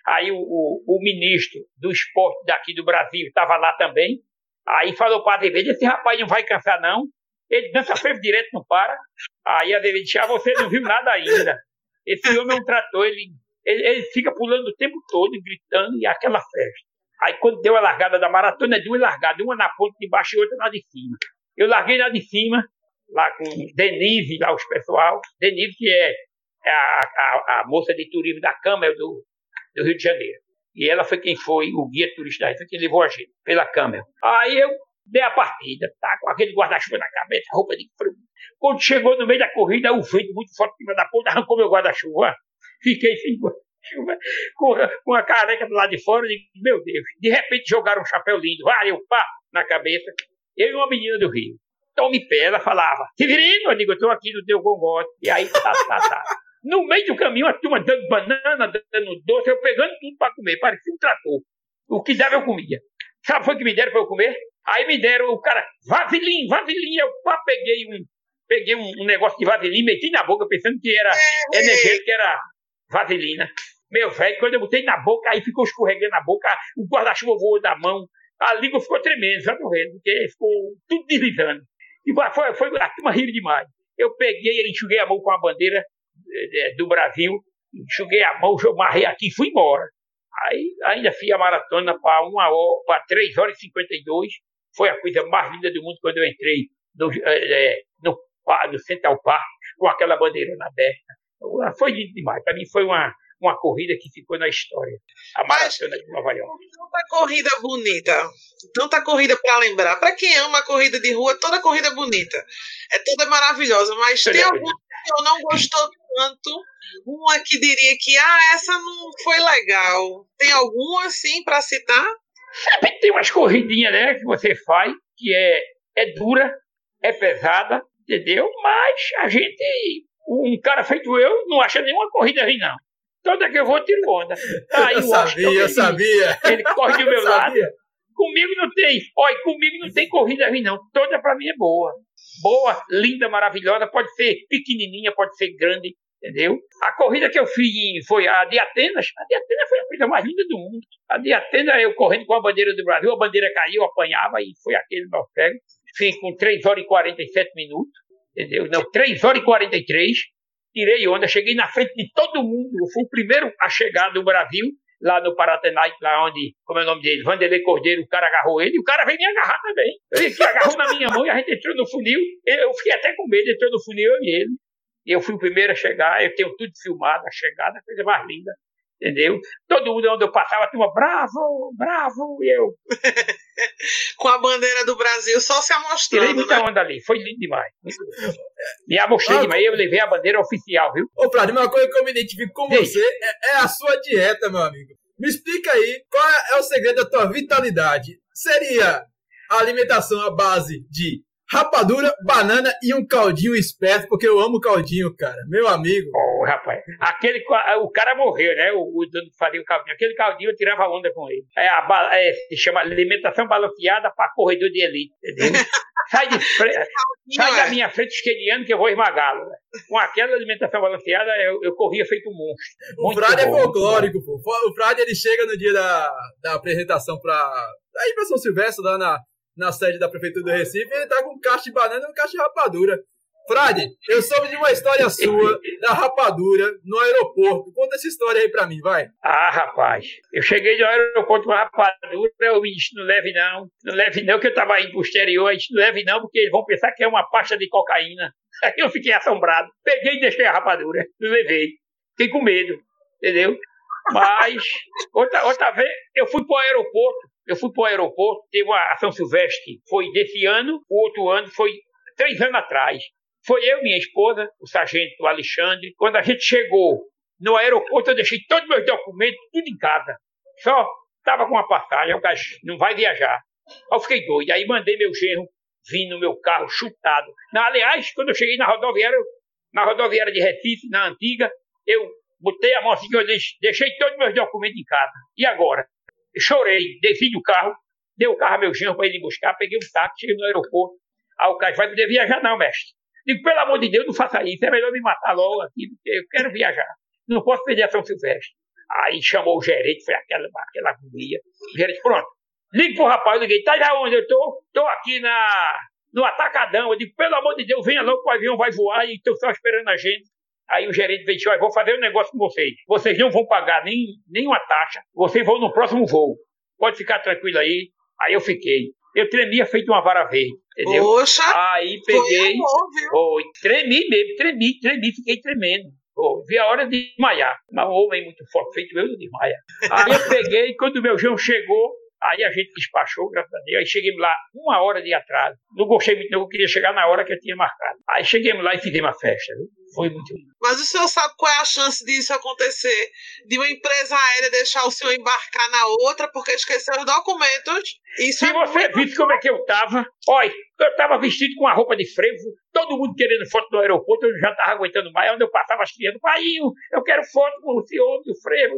Aí o, o, o ministro do esporte daqui do Brasil estava lá também. Aí falou para a TV, esse rapaz não vai cansar não, ele dança frevo direto, não para. Aí a David disse, ah, você não viu nada ainda. Esse homem um trator, ele, ele, ele, fica pulando o tempo todo, gritando, e aquela festa. Aí quando deu a largada da maratona, deu uma largada, uma na ponta de baixo e outra na de cima. Eu larguei na de cima, lá com Denise, lá os pessoal. Denise, que é a, a, a moça de turismo da Câmara do, do Rio de Janeiro. E ela foi quem foi o guia turista, foi quem levou a gente pela Câmara. Aí eu dei a partida, tá? Com aquele guarda-chuva na cabeça, roupa de frio. Quando chegou no meio da corrida, o vento muito forte em cima da ponta arrancou meu guarda-chuva. Fiquei sem guarda-chuva, com, a careca do lado de fora, e meu Deus. De repente jogaram um chapéu lindo, ah, eu pá, na cabeça. Eu e uma menina do Rio. Tome pé, ela falava, Severino, eu digo, eu tô aqui no teu gongote. E aí, tá, tá, tá. No meio do caminho, a turma dando banana, dando doce, eu pegando tudo para comer, parecia um trator. O que dava eu comia. Sabe o que me deram para eu comer? Aí me deram o cara, vaseline, vaseline. Eu pá, peguei um, peguei um, negócio de vaselina, meti na boca pensando que era é, energético, que era vaselina. Meu velho, quando eu botei na boca, aí ficou escorregando na boca, o guarda-chuva voou da mão, a língua ficou tremendo, sabe, porque ficou tudo deslizando. E foi, foi, a turma riu demais. Eu peguei, enxuguei a mão com a bandeira do Brasil, enxuguei a mão, marrei aqui e fui embora. Aí ainda fiz a maratona para uma hora, para 3 horas e 52. Foi a coisa mais linda do mundo quando eu entrei no, é, no, no Central Park com aquela bandeira na aberta. Foi lindo demais. Para mim foi uma, uma corrida que ficou na história. A maratona de Nova York. Tanta corrida bonita, tanta corrida para lembrar. Para quem ama a corrida de rua, toda corrida é bonita. É toda maravilhosa, mas toda tem alguma que eu não gostou tanto. Uma que diria que, ah, essa não foi legal. Tem alguma assim para citar? Sempre tem umas corridinhas, né, que você faz, que é, é dura, é pesada, entendeu? Mas a gente, um cara feito eu, não acha nenhuma corrida ruim, não. Toda que eu vou, tiro onda. Tá, eu sabia, eu sabia. Ele corre do meu lado. Comigo não tem, olha, comigo não tem corrida ruim, não. Toda para mim é boa. Boa, linda, maravilhosa. Pode ser pequenininha, pode ser grande, entendeu? A corrida que eu fiz foi a de Atenas. A de Atenas foi a coisa mais linda do mundo. A de Atenas, eu correndo com a bandeira do Brasil, a bandeira caiu, apanhava e foi aquele naufrágio. Fiz com 3 horas e 47 minutos, entendeu? Não, 3 horas e 43. Tirei onda, cheguei na frente de todo mundo. Eu fui o primeiro a chegar do Brasil lá no Paratenai, lá onde, como é o nome dele, Vanderlei Cordeiro, o cara agarrou ele, e o cara veio me agarrar também. Ele agarrou na minha mão e a gente entrou no funil. Eu fiquei até com medo, entrou no funil eu e ele. E eu fui o primeiro a chegar, eu tenho tudo filmado, a chegada, a coisa mais linda. Entendeu? Todo mundo onde eu passava tinha uma bravo, bravo, e eu. Com a bandeira do Brasil só se amostrando. Tirei muita né? onda ali, foi lindo demais. Me amostrei ah, demais, eu levei a bandeira oficial, viu? Ô, Prado, uma coisa que eu me identifico com Ei. você é, é, a sua dieta, meu amigo. Me explica aí qual é, é o segredo da tua vitalidade. Seria a alimentação à base de rapadura, banana e um caldinho esperto, porque eu amo caldinho, cara. Meu amigo. Oh, rapaz, aquele, o cara morreu, né? O, o dono que fazia o caldinho. Aquele caldinho eu tirava onda com ele. É, a, é, se chama alimentação balanceada para corredor de elite, entendeu? Sai de frente, sai da é. minha frente esquerdiano que eu vou esmagá-lo. Né? Com aquela alimentação balanceada, eu, eu corria feito um monstro. O Frade é folclórico, pô. O Frade ele chega no dia da, da apresentação para aí pra São Silvestre, lá na, na sede da Prefeitura do Recife, ele tá com um caixa de banana e um caixa de rapadura. Frade, eu soube de uma história sua da rapadura no aeroporto. Conta essa história aí pra mim, vai. Ah, rapaz, eu cheguei no aeroporto com a rapadura, eu disse, não leve não, não leve não, que eu tava indo pro exterior, a gente não leve não, porque eles vão pensar que é uma pasta de cocaína. Aí eu fiquei assombrado, peguei e deixei a rapadura, não levei. Fiquei com medo, entendeu? Mas, outra, outra vez, eu fui pro aeroporto, eu fui para o aeroporto, teve uma São Silvestre, foi desse ano, o outro ano foi três anos atrás. Foi eu, minha esposa, o sargento Alexandre. Quando a gente chegou no aeroporto, eu deixei todos meus documentos, tudo em casa. Só estava com uma passagem, não vai viajar. Eu fiquei doido. Aí mandei meu genro vir no meu carro chutado. Na, aliás, quando eu cheguei na rodoviária, na rodoviária de Recife, na antiga, eu botei a mão assim, eu deixei todos meus documentos em casa. E agora? Chorei, desci do carro, dei o carro a meu genro para ele buscar, peguei um táxi, cheguei no aeroporto. Aí o cara vai poder viajar, não, mestre. Digo, pelo amor de Deus, não faça isso, é melhor me matar logo aqui, porque eu quero viajar. Não posso perder a São Silvestre. Aí chamou o gerente, foi aquela, aquela agonia. O gerente, pronto. Ligue pro rapaz, liguei, tá já onde eu tô? Tô aqui na, no atacadão. Eu digo, pelo amor de Deus, venha logo, o avião vai voar e estão só esperando a gente. Aí o gerente veio e disse, olha, vou fazer um negócio com vocês. Vocês não vão pagar nem, nenhuma taxa. Vocês vão no próximo voo. Pode ficar tranquilo aí. Aí eu fiquei. Eu tremia feito uma vara verde, entendeu? Poxa! Aí peguei. Foi, tremi mesmo, tremi, tremi, fiquei tremendo. Oh, vi a hora de desmaiar. Mas um homem muito forte, feito eu, não desmaia. Aí eu peguei, quando o meu João chegou, Aí a gente despachou, graças a Deus. Aí cheguemos lá uma hora de atraso. Não gostei muito, não, eu queria chegar na hora que eu tinha marcado. Aí chegamos lá e fizemos a festa. Viu? Foi muito lindo. Mas o senhor sabe qual é a chance disso acontecer? De uma empresa aérea deixar o senhor embarcar na outra porque esqueceu os documentos? Isso Se é você muito... visse como é que eu tava, olha, eu estava vestido com a roupa de frevo, todo mundo querendo foto do aeroporto, eu já estava aguentando mais, onde eu passava as crianças, pai, eu quero foto com o senhor do frevo.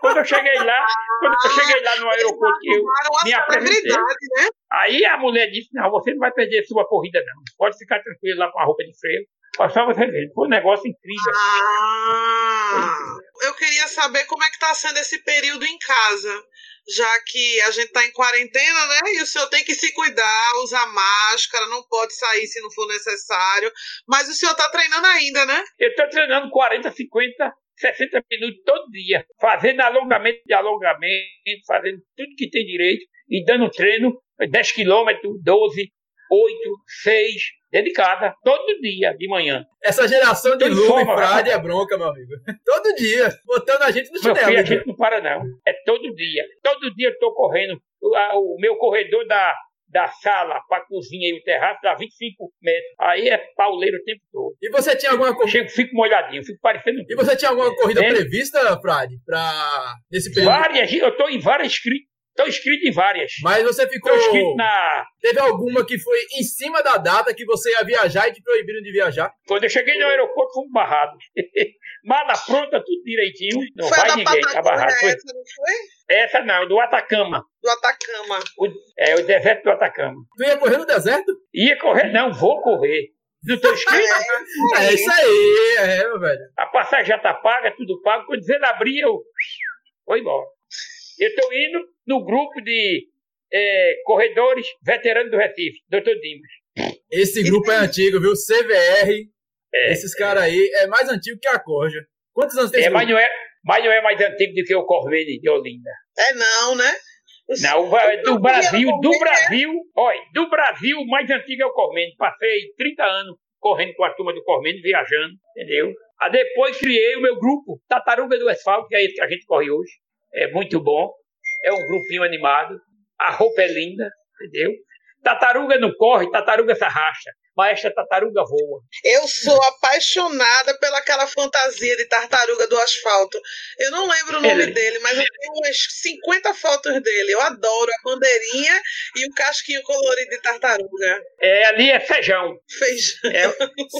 Quando eu cheguei lá, quando eu cheguei lá no aeroporto, eu me apresentei. Né? Aí a mulher disse, não, você não vai perder sua corrida não, pode ficar tranquilo lá com a roupa de frevo. Só você ver, foi um negócio incrível. Ah, eu queria saber como é que está sendo esse período em casa já que a gente está em quarentena, né? E o senhor tem que se cuidar, usar máscara, não pode sair se não for necessário. Mas o senhor está treinando ainda, né? Eu estou treinando 40, 50, 60 minutos todo dia, fazendo alongamento de alongamento, fazendo tudo que tem direito e dando treino 10 quilômetros, 12, 8, 6, dedicada, todo dia, de manhã. Essa geração de Lula e Frade é bronca, meu amigo. Todo dia, botando a gente no chinelo. Meu filho, a gente não para não. É todo dia. Todo dia eu tô correndo. O, meu corredor da, da sala para a cozinha e o terraço dá 25 metros. Aí é pauleiro o tempo todo. E você tinha alguma corrida? Chego, fico molhadinho, fico parecendo. E você tinha alguma corrida é. prevista, Frade, para nesse período? Várias, eu estou em várias Estou inscrito em várias. Mas você ficou. Estou inscrito na. Teve alguma que foi em cima da data que você ia viajar e te proibiram de viajar? Quando eu cheguei no aeroporto, fomos barrados. Mala pronta, tudo direitinho. Não foi vai ninguém, tá barrado. Essa, não foi? Essa não, do Atacama. Do Atacama. O, é, o deserto do Atacama. Tu ia correr no deserto? Ia correr, não, vou correr. Não estou inscrito? é, é, isso aí, é, meu velho. A passagem já tá paga, tudo pago. Quando ele abrir, eu. Vou embora. Eu estou indo no grupo de é, corredores veteranos do Recife, doutor Dimas. Esse grupo é antigo, viu? CVR. É, esses caras aí é mais antigo que a Corja. Quantos anos tem é, mas não é, mas não é mais antigo do que o Corvene de Olinda. É não, né? Não, do Brasil, do Brasil, olha, do Brasil, o mais antigo é o Cormene. Passei 30 anos correndo com a turma do Cormene, viajando, entendeu? Aí depois criei o meu grupo, Tataruga do Asfalto, que é esse que a gente corre hoje. É muito bom é um grupinho animado, a roupa é linda, entendeu? Tartaruga não corre, tartaruga se arrasta. Mas esta tartaruga voa. Eu sou apaixonada pelaquela fantasia de tartaruga do asfalto. Eu não lembro o nome Ele... dele, mas eu tenho umas 50 fotos dele. Eu adoro a bandeirinha e o casquinho colorido de tartaruga. É, ali é feijão. Feijão.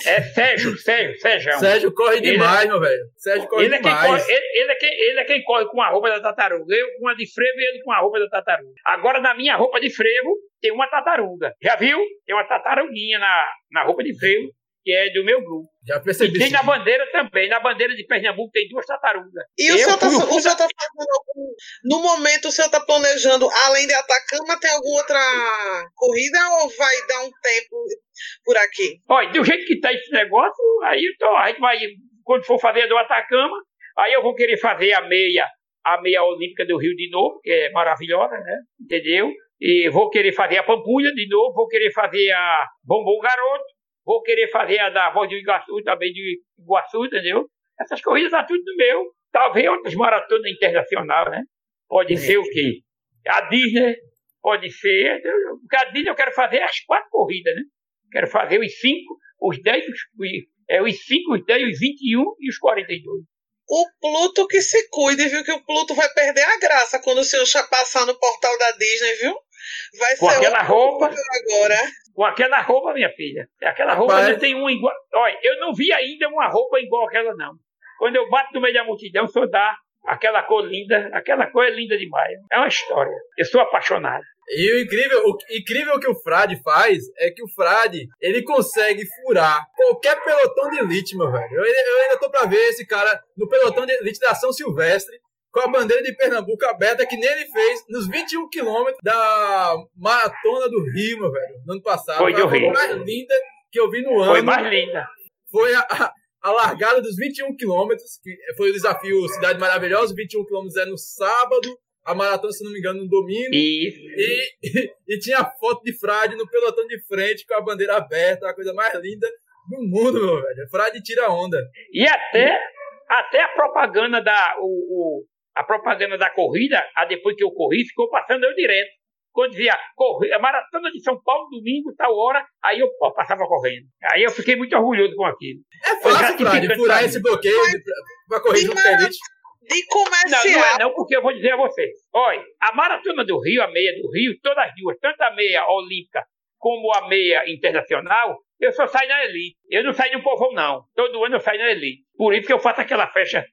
É, é Sérgio, Sérgio, feijão. Sérgio corre demais, ele, meu velho. Sérgio corre ele demais. É corre, ele, ele, é quem, ele é quem corre com a roupa da tartaruga. Eu com a de frevo e ele com a roupa da tartaruga. Agora, na minha roupa de frevo, tem uma tartaruga. Já viu? Tem uma tartaruguinha na, na roupa de freio, que é do meu grupo. Já percebi. E tem na bandeira também. Na bandeira de Pernambuco tem duas tartarugas. E o senhor, está o senhor tá fazendo algum. No momento, o senhor está planejando, além de Atacama, tem alguma outra corrida ou vai dar um tempo por aqui? Olha, do jeito que está esse negócio, aí tô, a gente vai, quando for fazer do Atacama, aí eu vou querer fazer a meia, a meia olímpica do Rio de novo, que é maravilhosa, né? Entendeu? E vou querer fazer a Pampulha de novo, vou querer fazer a Bombom Garoto, vou querer fazer a da Voz do Iguaçu, também de Iguaçu, entendeu? Essas corridas são tudo meu. Talvez outras maratonas internacionais, né? Pode ser o quê? A Disney, pode ser. Porque a Disney eu quero fazer as quatro corridas, né? Quero fazer os cinco, os dez, os, é, os cinco, os dez, os vinte e um e os quarenta e dois o Pluto que se cuide, viu? Que o Pluto vai perder a graça quando o senhor passar no portal da Disney, viu? Vai com ser aquela roupa agora. Com aquela roupa, minha filha. Aquela roupa Rapaz. não tem uma igual. Olha, eu não vi ainda uma roupa igual aquela, não. Quando eu bato no meio da multidão, só dá aquela cor linda. Aquela cor é linda demais. É uma história. Eu sou apaixonado. E o incrível, o incrível que o Frade faz é que o Frade, ele consegue furar qualquer pelotão de elite, meu velho. Eu, eu ainda tô pra ver esse cara no pelotão de elite da São Silvestre com a bandeira de Pernambuco aberta, que nem ele fez nos 21 quilômetros da Maratona do Rio, meu velho, no ano passado. Foi, a mais linda que eu vi no ano. Foi mais linda. Foi a, a, a largada dos 21 quilômetros, que foi o desafio Cidade Maravilhosa, 21 quilômetros é no sábado, a maratona, se não me engano, no domingo. E, e, e tinha foto de Frade no pelotão de frente com a bandeira aberta, a coisa mais linda do mundo, meu velho. Frade tira onda. E até, até a propaganda da. O, o, a propaganda da corrida, a depois que eu corri, ficou passando eu direto. Quando dizia a maratona de São Paulo, domingo, tal hora, aí eu passava correndo. Aí eu fiquei muito orgulhoso com aquilo. É fácil, Frade, furar esse bloqueio para correr junto com a elite. De comercial. Não, não é não, porque eu vou dizer a vocês. Olha, a maratona do Rio, a meia do Rio, todas as duas, tanto a meia olímpica como a meia internacional, eu só saio na elite. Eu não saio no povão, não. Todo ano eu saio na elite. Por isso que eu faço aquela festa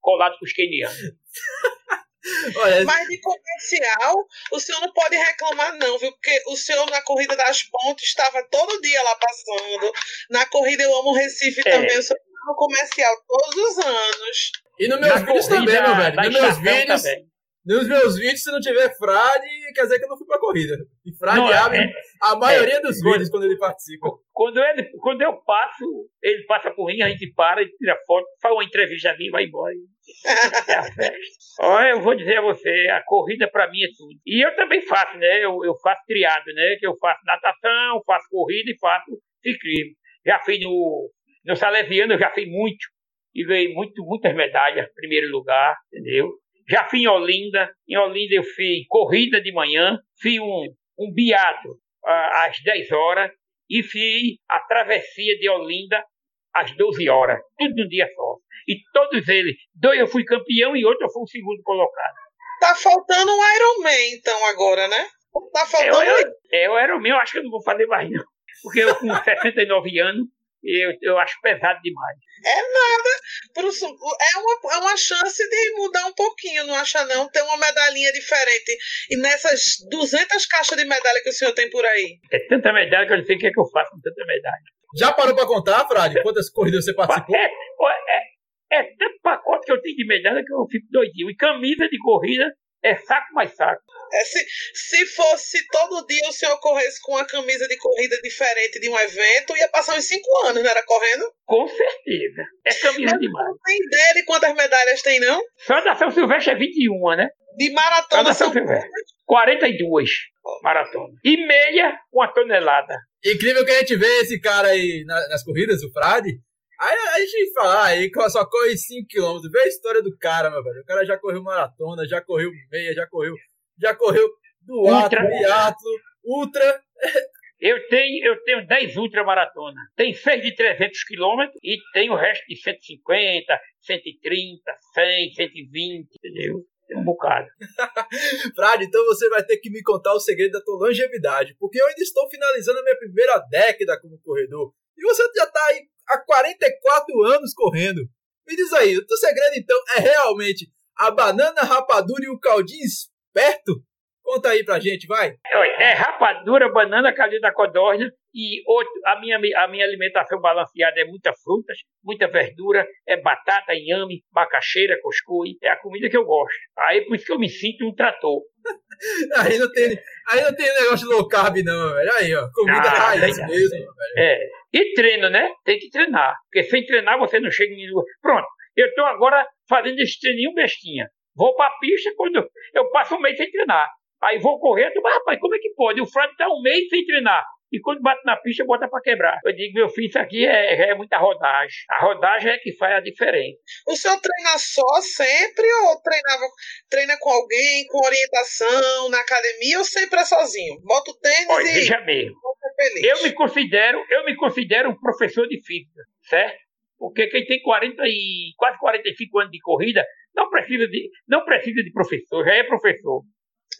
colado com os kenianos. Olha, Mas de comercial, o senhor não pode reclamar, não, viu? Porque o senhor na corrida das pontes estava todo dia lá passando. Na corrida Eu Amo Recife é. também, o senhor no comercial todos os anos. E nos meus na vídeos também, meu velho. Nos meus vídeos. Também. Nos meus vídeos, se não tiver frade, quer dizer que eu não fui pra corrida. E frade não, é, abre é, a maioria é, dos vídeos quando ele participa. Quando, ele, quando eu passo, ele passa por mim, a gente para, e tira foto, faz uma entrevista ali e vai embora. é a festa. Olha, eu vou dizer a você, a corrida pra mim é tudo. E eu também faço, né? Eu, eu faço triado, né? Que eu faço natação, faço corrida e faço ciclismo. Já fiz no, no Salesiano, eu já fiz muito. E ganhei muito, muitas medalhas, primeiro lugar, entendeu? Já fui em Olinda. Em Olinda eu fiz corrida de manhã, fiz um, um biato às 10 horas e fiz a travessia de Olinda às 12 horas. Tudo num dia só. E todos eles, dois eu fui campeão e outro eu fui o segundo colocado. Tá faltando um Ironman, então, agora, né? Tá faltando. É, eu, é, o Ironman eu acho que eu não vou fazer mais, não. Porque eu com 69 anos eu, eu acho pesado demais. É nada. É uma, é uma chance de mudar um pouquinho, não acha não? Ter uma medalhinha diferente. E nessas 200 caixas de medalha que o senhor tem por aí? É tanta medalha que eu não sei o que, é que eu faço com tanta medalha. Já parou para contar, Frade? Quantas corridas você participou? É, é, é tanto pacote que eu tenho de medalha que eu fico doidinho. E camisa de corrida é saco mais saco. É, se, se fosse todo dia o senhor corresse com uma camisa de corrida diferente de um evento, ia passar uns cinco anos, não era correndo? Com certeza. É camisa Mas demais. Não tem ideia de quantas medalhas tem, não? Só da São Silvestre é 21, né? De maratona Só da São Silvestre. 42 maratona. E meia, uma tonelada. Incrível que a gente vê esse cara aí nas corridas, o Frade. Aí a gente fala, aí só corre 5km. Vê a história do cara, meu velho. O cara já correu maratona, já correu meia, já correu, já correu duato, biatlo, ultra. Eu tenho, eu tenho 10 ultramaratona. Tem 6 de 300 quilômetros e tem o resto de 150, 130, 100, 120, entendeu? Tem um bocado. Frade, então você vai ter que me contar o segredo da tua longevidade, porque eu ainda estou finalizando a minha primeira década como corredor. E você já está aí há 44 anos correndo. Me diz aí, o teu segredo então é realmente a banana, rapadura e o caldinho esperto? Conta aí pra gente, vai. É rapadura, banana, caldinho da codorna e outro, a, minha, a minha alimentação balanceada é muita frutas, muita verdura, é batata, inhame, macaxeira, cuscuz, é a comida que eu gosto. Aí por isso que eu me sinto um trator. aí, não tem, aí não tem negócio de low carb não, velho. Aí, ó, comida ah, raiz mesmo, velho. É, e treino, né? Tem que treinar, porque sem treinar você não chega em. Pronto, eu estou agora fazendo esse treininho bestinha. Vou para a pista quando eu passo um mês sem treinar. Aí vou correr, tu, rapaz, como é que pode? O Fred está um mês sem treinar. E quando bate na pista, bota para quebrar. Eu digo, meu filho, isso aqui é, é, muita rodagem. A rodagem é que faz a diferença. O senhor treina só sempre ou treinava, treina com alguém, com orientação, na academia ou sempre é sozinho? Bota o tênis Olha, e. Veja mesmo. Eu me considero, eu me considero um professor de física, certo? Porque quem tem 40 e quase 45 anos de corrida não precisa de, não precisa de professor, já é professor.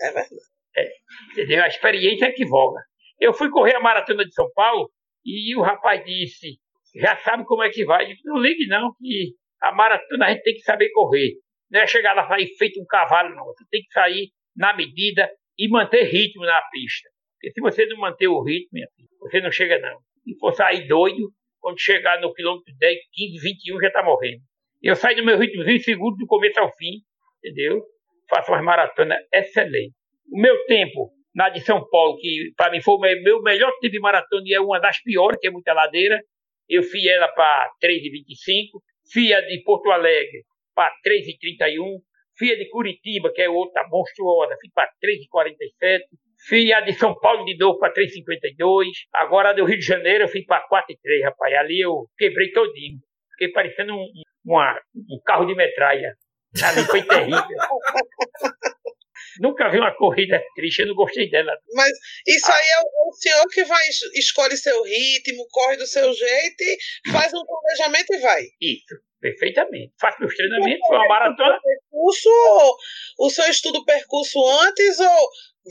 É verdade. É, entendeu? A experiência é que voga. Eu fui correr a maratona de São Paulo e o rapaz disse: já sabe como é que vai. Eu disse, não ligue, não, que a maratona a gente tem que saber correr. Não é chegar lá e sair feito um cavalo, não. Você tem que sair na medida e manter ritmo na pista. Porque se você não manter o ritmo, você não chega, não. Se for sair doido, quando chegar no quilômetro 10, 15, 21, já está morrendo. Eu saio do meu ritmozinho seguro do começo ao fim, entendeu? Faço umas maratonas excelentes. O meu tempo na de São Paulo, que para mim foi o meu melhor tempo de maratona e é uma das piores, que é muita ladeira, eu fiz ela para 3,25, fiz a de Porto Alegre para 3,31, fiz a de Curitiba, que é outra monstruosa, fiz para 3,47, fiz a de São Paulo de novo para 3,52, agora a do Rio de Janeiro eu fiz para 4,3, rapaz, ali eu quebrei todinho, fiquei parecendo um, uma, um carro de metralha. Ali foi terrível. Nunca vi uma corrida triste, eu não gostei dela. Mas isso ah. aí é o senhor que vai escolhe seu ritmo, corre do seu jeito e faz um planejamento e vai. Isso, perfeitamente. Faço meus treinamentos, uma maratona. Percurso, o seu estudo percurso antes ou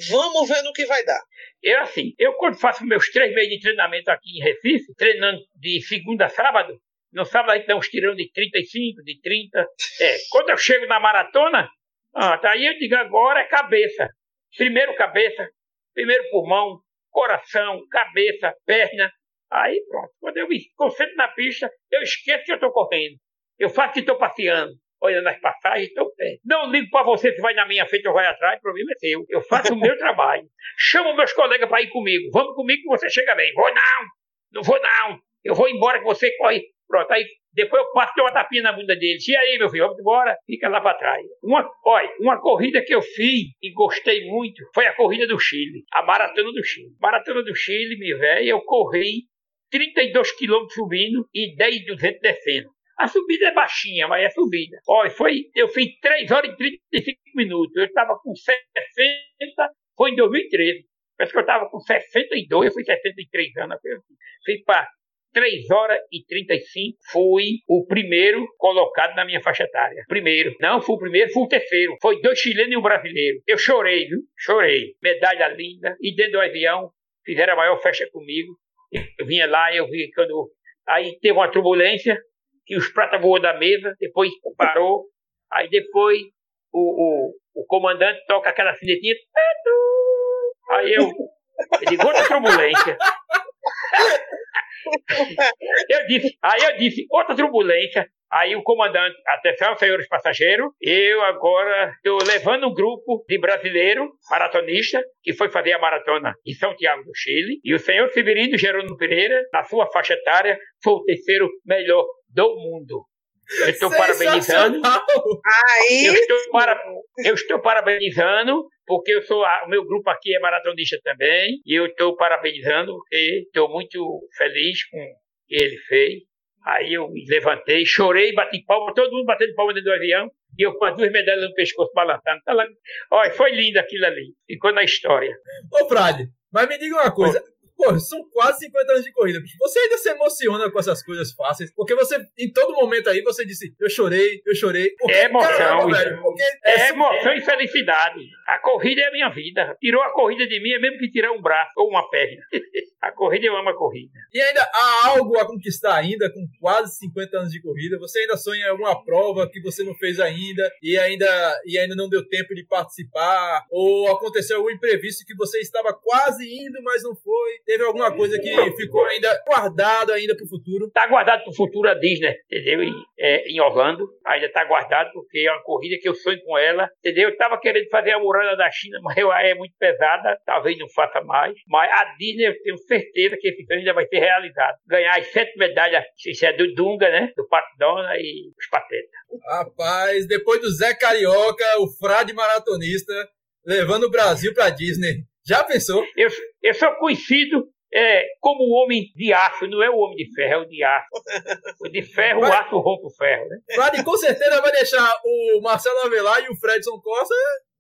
vamos ver no que vai dar? Eu assim, eu quando faço meus três meses de treinamento aqui em Recife, treinando de segunda a sábado, no sábado dá uns tirão de 35, de 30. É, quando eu chego na maratona, ah, aí eu digo agora é cabeça. Primeiro cabeça, primeiro pulmão, coração, cabeça, perna. Aí pronto. Quando eu me concentro na pista, eu esqueço que eu estou correndo. Eu faço que estou passeando, olhando as passagens, estou perto. Não ligo para você se vai na minha frente ou vai atrás, o problema é seu. Eu faço o meu trabalho. Chamo meus colegas para ir comigo. Vamos comigo que você chega bem. Vou não, não vou não. Eu vou embora que você corre Pronto, aí depois eu passo uma tapinha na bunda dele. E aí, meu filho, vamos embora? Fica lá para trás. Uma, olha, uma corrida que eu fiz e gostei muito foi a corrida do Chile, a maratona do Chile. Maratona do Chile, meu velho, eu corri 32 quilômetros subindo e 10 200 descendo. A subida é baixinha, mas é subida. Olha, foi, eu fiz 3 horas e 35 minutos. Eu estava com 60, foi em 2013. Parece que eu estava com 62, eu fui 63 anos. Fui para 3 horas e 35, fui o primeiro colocado na minha faixa etária. Primeiro. Não fui o primeiro, fui o terceiro. Foi dois chilenos e um brasileiro. Eu chorei, viu? Chorei. Medalha linda. E dentro do avião, fizeram a maior festa comigo. Eu vinha lá, eu vi quando. Aí teve uma turbulência, que os pratos voou da mesa, depois parou. Aí depois o, o, o comandante toca aquela sinetinha. Aí eu, eu digo, outra turbulência. eu disse, aí eu disse, outra turbulência. Aí o comandante, atenção, senhores passageiros, eu agora estou levando um grupo de brasileiro maratonista que foi fazer a maratona em São Tiago do Chile. E o senhor Severino Jerônimo Pereira, na sua faixa etária, foi o terceiro melhor do mundo. Eu estou parabenizando. Aí... Eu, estou para, eu estou parabenizando, porque eu sou o meu grupo aqui é maratonista também, e eu estou parabenizando, porque estou muito feliz com o que ele fez. Aí eu me levantei, chorei, bati palma, todo mundo batendo palma dentro do avião, e eu com as duas medalhas no pescoço balançando. Tá lá. Olha, foi lindo aquilo ali. Ficou na história. Ô, Frade, mas me diga uma coisa. Pô, são quase 50 anos de corrida. Você ainda se emociona com essas coisas fáceis, porque você, em todo momento aí, você disse, eu chorei, eu chorei. Porque, é emoção, caramba, velho, é, é emoção e felicidade. A corrida é a minha vida. Tirou a corrida de mim, é mesmo que tirar um braço ou uma perna. a corrida, eu amo a corrida. E ainda há algo a conquistar ainda, com quase 50 anos de corrida. Você ainda sonha em alguma prova que você não fez ainda e ainda, e ainda não deu tempo de participar? Ou aconteceu algum imprevisto que você estava quase indo, mas não foi? Teve alguma coisa que ficou ainda guardado ainda para o futuro? Está guardado para o futuro a Disney, entendeu? Em, é, em Orlando. Ainda está guardado porque é uma corrida que eu sonho com ela, entendeu? Eu estava querendo fazer a muralha da China, mas é muito pesada, talvez não faça mais. Mas a Disney, eu tenho certeza que esse sonho ainda vai ser realizado. Ganhar as sete medalhas, isso é do Dunga, né? Do Pato Dona e os Patetas. Rapaz, depois do Zé Carioca, o frade maratonista, levando o Brasil para Disney. Já pensou? Eu, eu sou conhecido é, como o homem de aço, não é o homem de ferro, é o de aço. O de ferro, o aço rompe o ferro, né? Com certeza vai deixar o Marcelo Avelar e o Fredson Costa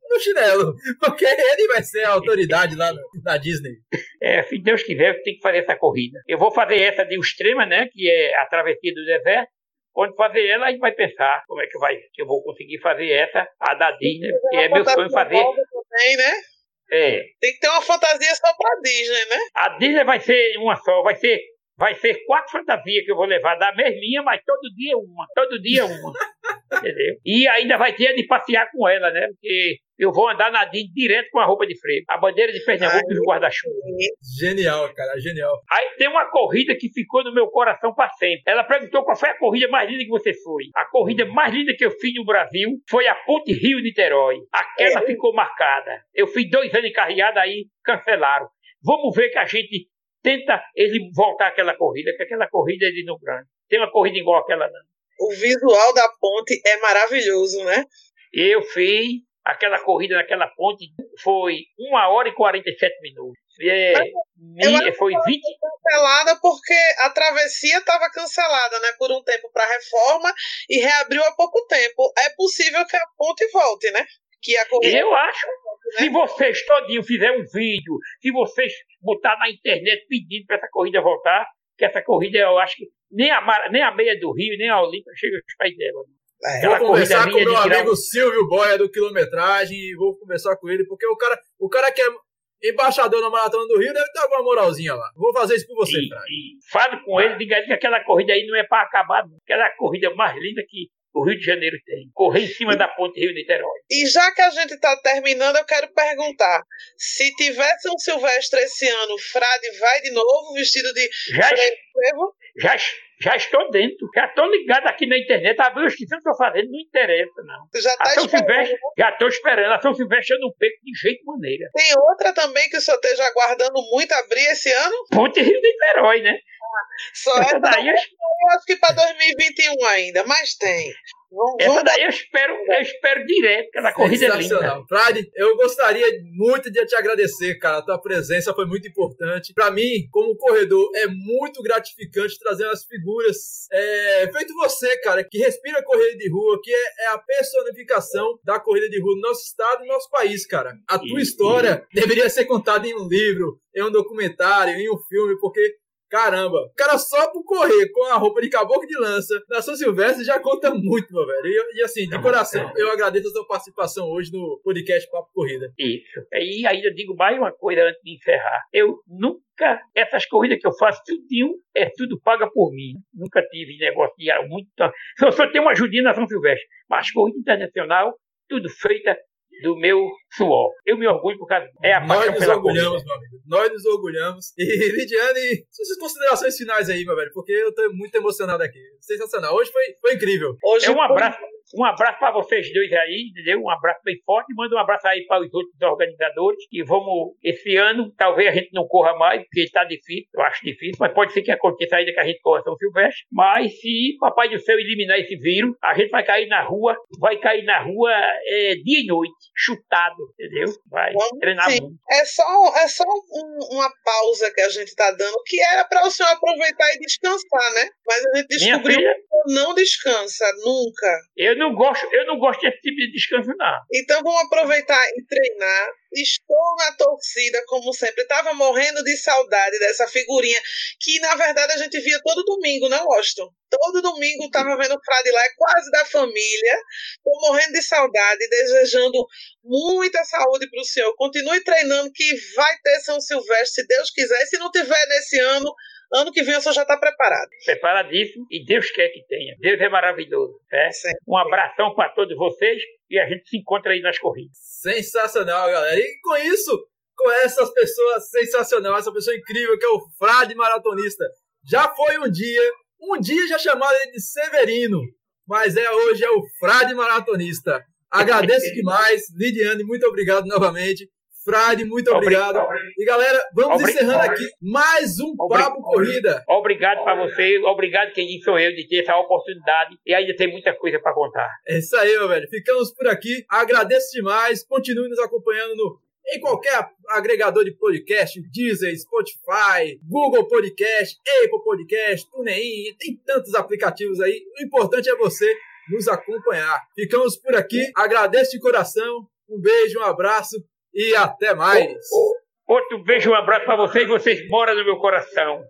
no chinelo, porque ele vai ser a autoridade lá na Disney. É, se Deus quiser, tem que fazer essa corrida. Eu vou fazer essa de Extrema, né, que é a travessia do deserto. Quando fazer ela, a gente vai pensar como é que vai, que eu vou conseguir fazer essa, a da Disney, que é meu sonho fazer. Também, né? É. Tem que ter uma fantasia só pra Disney, né? A Disney vai ser uma só, vai ser Vai ser quatro fantasias que eu vou levar da mesminha, mas todo dia uma. Todo dia uma. entendeu? E ainda vai ter de passear com ela, né? Porque eu vou andar na DIN direto com a roupa de freio. A bandeira de Pernambuco e o guarda-chuva. Genial, cara, genial. Aí tem uma corrida que ficou no meu coração para sempre. Ela perguntou qual foi a corrida mais linda que você foi. A corrida mais linda que eu fiz no Brasil foi a Ponte Rio-Niterói. Aquela é. ficou marcada. Eu fiz dois anos encarreada aí, cancelaram. Vamos ver que a gente tenta ele voltar àquela corrida, que aquela corrida é de no grande. Tem uma corrida igual aquela não. O visual da ponte é maravilhoso, né? Eu fiz aquela corrida naquela ponte, foi 1 hora e 47 minutos. É, minha, foi 20. Cancelada porque a travessia estava cancelada, né, por um tempo para reforma e reabriu há pouco tempo. É possível que a ponte volte, né? Que a corrida... Eu acho se vocês todinho fizerem um vídeo, se vocês botar na internet pedindo para essa corrida voltar, que essa corrida eu acho que nem a, nem a meia do Rio, nem a Olímpia chega aos pés dela. É, vou conversar com meu amigo. Silvio Boia do Quilometragem e vou conversar com ele, porque o cara, o cara que é embaixador na Maratona do Rio deve ter alguma moralzinha lá. Vou fazer isso por você, e, Fale com ele, diga ele que aquela corrida aí não é para acabar, aquela corrida mais linda que o Rio de Janeiro tem. Correr em cima da ponte Rio-Niterói. E já que a gente está terminando, eu quero perguntar: se tivesse um Silvestre esse ano, Frade vai de novo vestido de. Já, já, já estou dentro. Já estou ligado aqui na internet. A ver o que eu estou fazendo não interessa, não. Já tá São Silvestre, já estou esperando. A São Silvestre eu não perco de jeito maneira. Tem outra também que o senhor esteja aguardando muito abrir esse ano? Ponte Rio-Niterói, né? Só essa daí eu... eu acho que para 2021 ainda, mas tem. Vamos, Essa vamos... daí eu espero, eu espero direto, aquela corrida é linda. Frade, eu gostaria muito de te agradecer, cara. A tua presença foi muito importante. Para mim, como corredor, é muito gratificante trazer as figuras é, feito você, cara, que respira corrida de rua, que é, é, a personificação da corrida de rua no nosso estado e no nosso país, cara. A tua e, história e... deveria ser contada em um livro, em um documentário, em um filme, porque Caramba, o cara só por correr com a roupa de caboclo de lança na São Silvestre já conta muito, meu velho. E, e assim, de coração, eu agradeço a sua participação hoje no podcast Papo Corrida. Isso. E ainda digo mais uma coisa antes de encerrar. Eu nunca, essas corridas que eu faço, tudinho, é tudo paga por mim. Nunca tive negócio de muito. Eu só tenho uma ajudinha na São Silvestre. Mas corrida internacional, tudo feita do meu suor. Eu me orgulho por causa. É a Nós nos orgulhamos, meu amigo. Nós nos orgulhamos. E, Lidiane, suas considerações finais aí, meu velho, porque eu tô muito emocionado aqui. Sensacional. Hoje foi, foi incrível. Hoje é um abraço. Um abraço para vocês dois aí, entendeu? Um abraço bem forte. Manda um abraço aí para os outros organizadores. E vamos, esse ano, talvez a gente não corra mais, porque está difícil, eu acho difícil, mas pode ser que aconteça ainda que a gente corra São Silvestre. Mas se Papai do Céu eliminar esse vírus, a gente vai cair na rua, vai cair na rua é, dia e noite, chutado, entendeu? Vai vamos, treinar sim. muito. É só, é só um, uma pausa que a gente está dando, que era para o senhor aproveitar e descansar, né? Mas a gente descobriu filha, que não descansa, nunca. Eu não não gosto, eu não gosto desse tipo de descanso, não. Então vamos aproveitar e treinar. Estou na torcida, como sempre. Estava morrendo de saudade dessa figurinha, que na verdade a gente via todo domingo, não, Washington? Todo domingo estava vendo o Frade lá, é quase da família. Estou morrendo de saudade, desejando muita saúde para o senhor. Continue treinando, que vai ter São Silvestre, se Deus quiser. Se não tiver nesse ano, Ano que vem o senhor já está preparado. Preparadíssimo e Deus quer que tenha. Deus é maravilhoso. É? Um abração para todos vocês e a gente se encontra aí nas corridas. Sensacional, galera. E com isso, com essas pessoas sensacionais, essa pessoa incrível que é o Frade Maratonista. Já foi um dia, um dia já chamaram ele de Severino, mas é hoje é o Frade Maratonista. Agradeço demais, Lidiane, muito obrigado novamente. Frade, muito obrigado. obrigado. E galera, vamos obrigado. encerrando aqui mais um Papo Corrida. Obrigado para você, obrigado quem sou eu de ter essa oportunidade e ainda tem muita coisa para contar. É isso aí, meu velho. Ficamos por aqui. Agradeço demais. Continue nos acompanhando no em qualquer agregador de podcast, Deezer, Spotify, Google Podcast, Apple Podcast, TuneIn, tem tantos aplicativos aí. O importante é você nos acompanhar. Ficamos por aqui. Agradeço de coração. Um beijo, um abraço e até mais. Outro beijo, um abraço para vocês. Vocês moram no meu coração.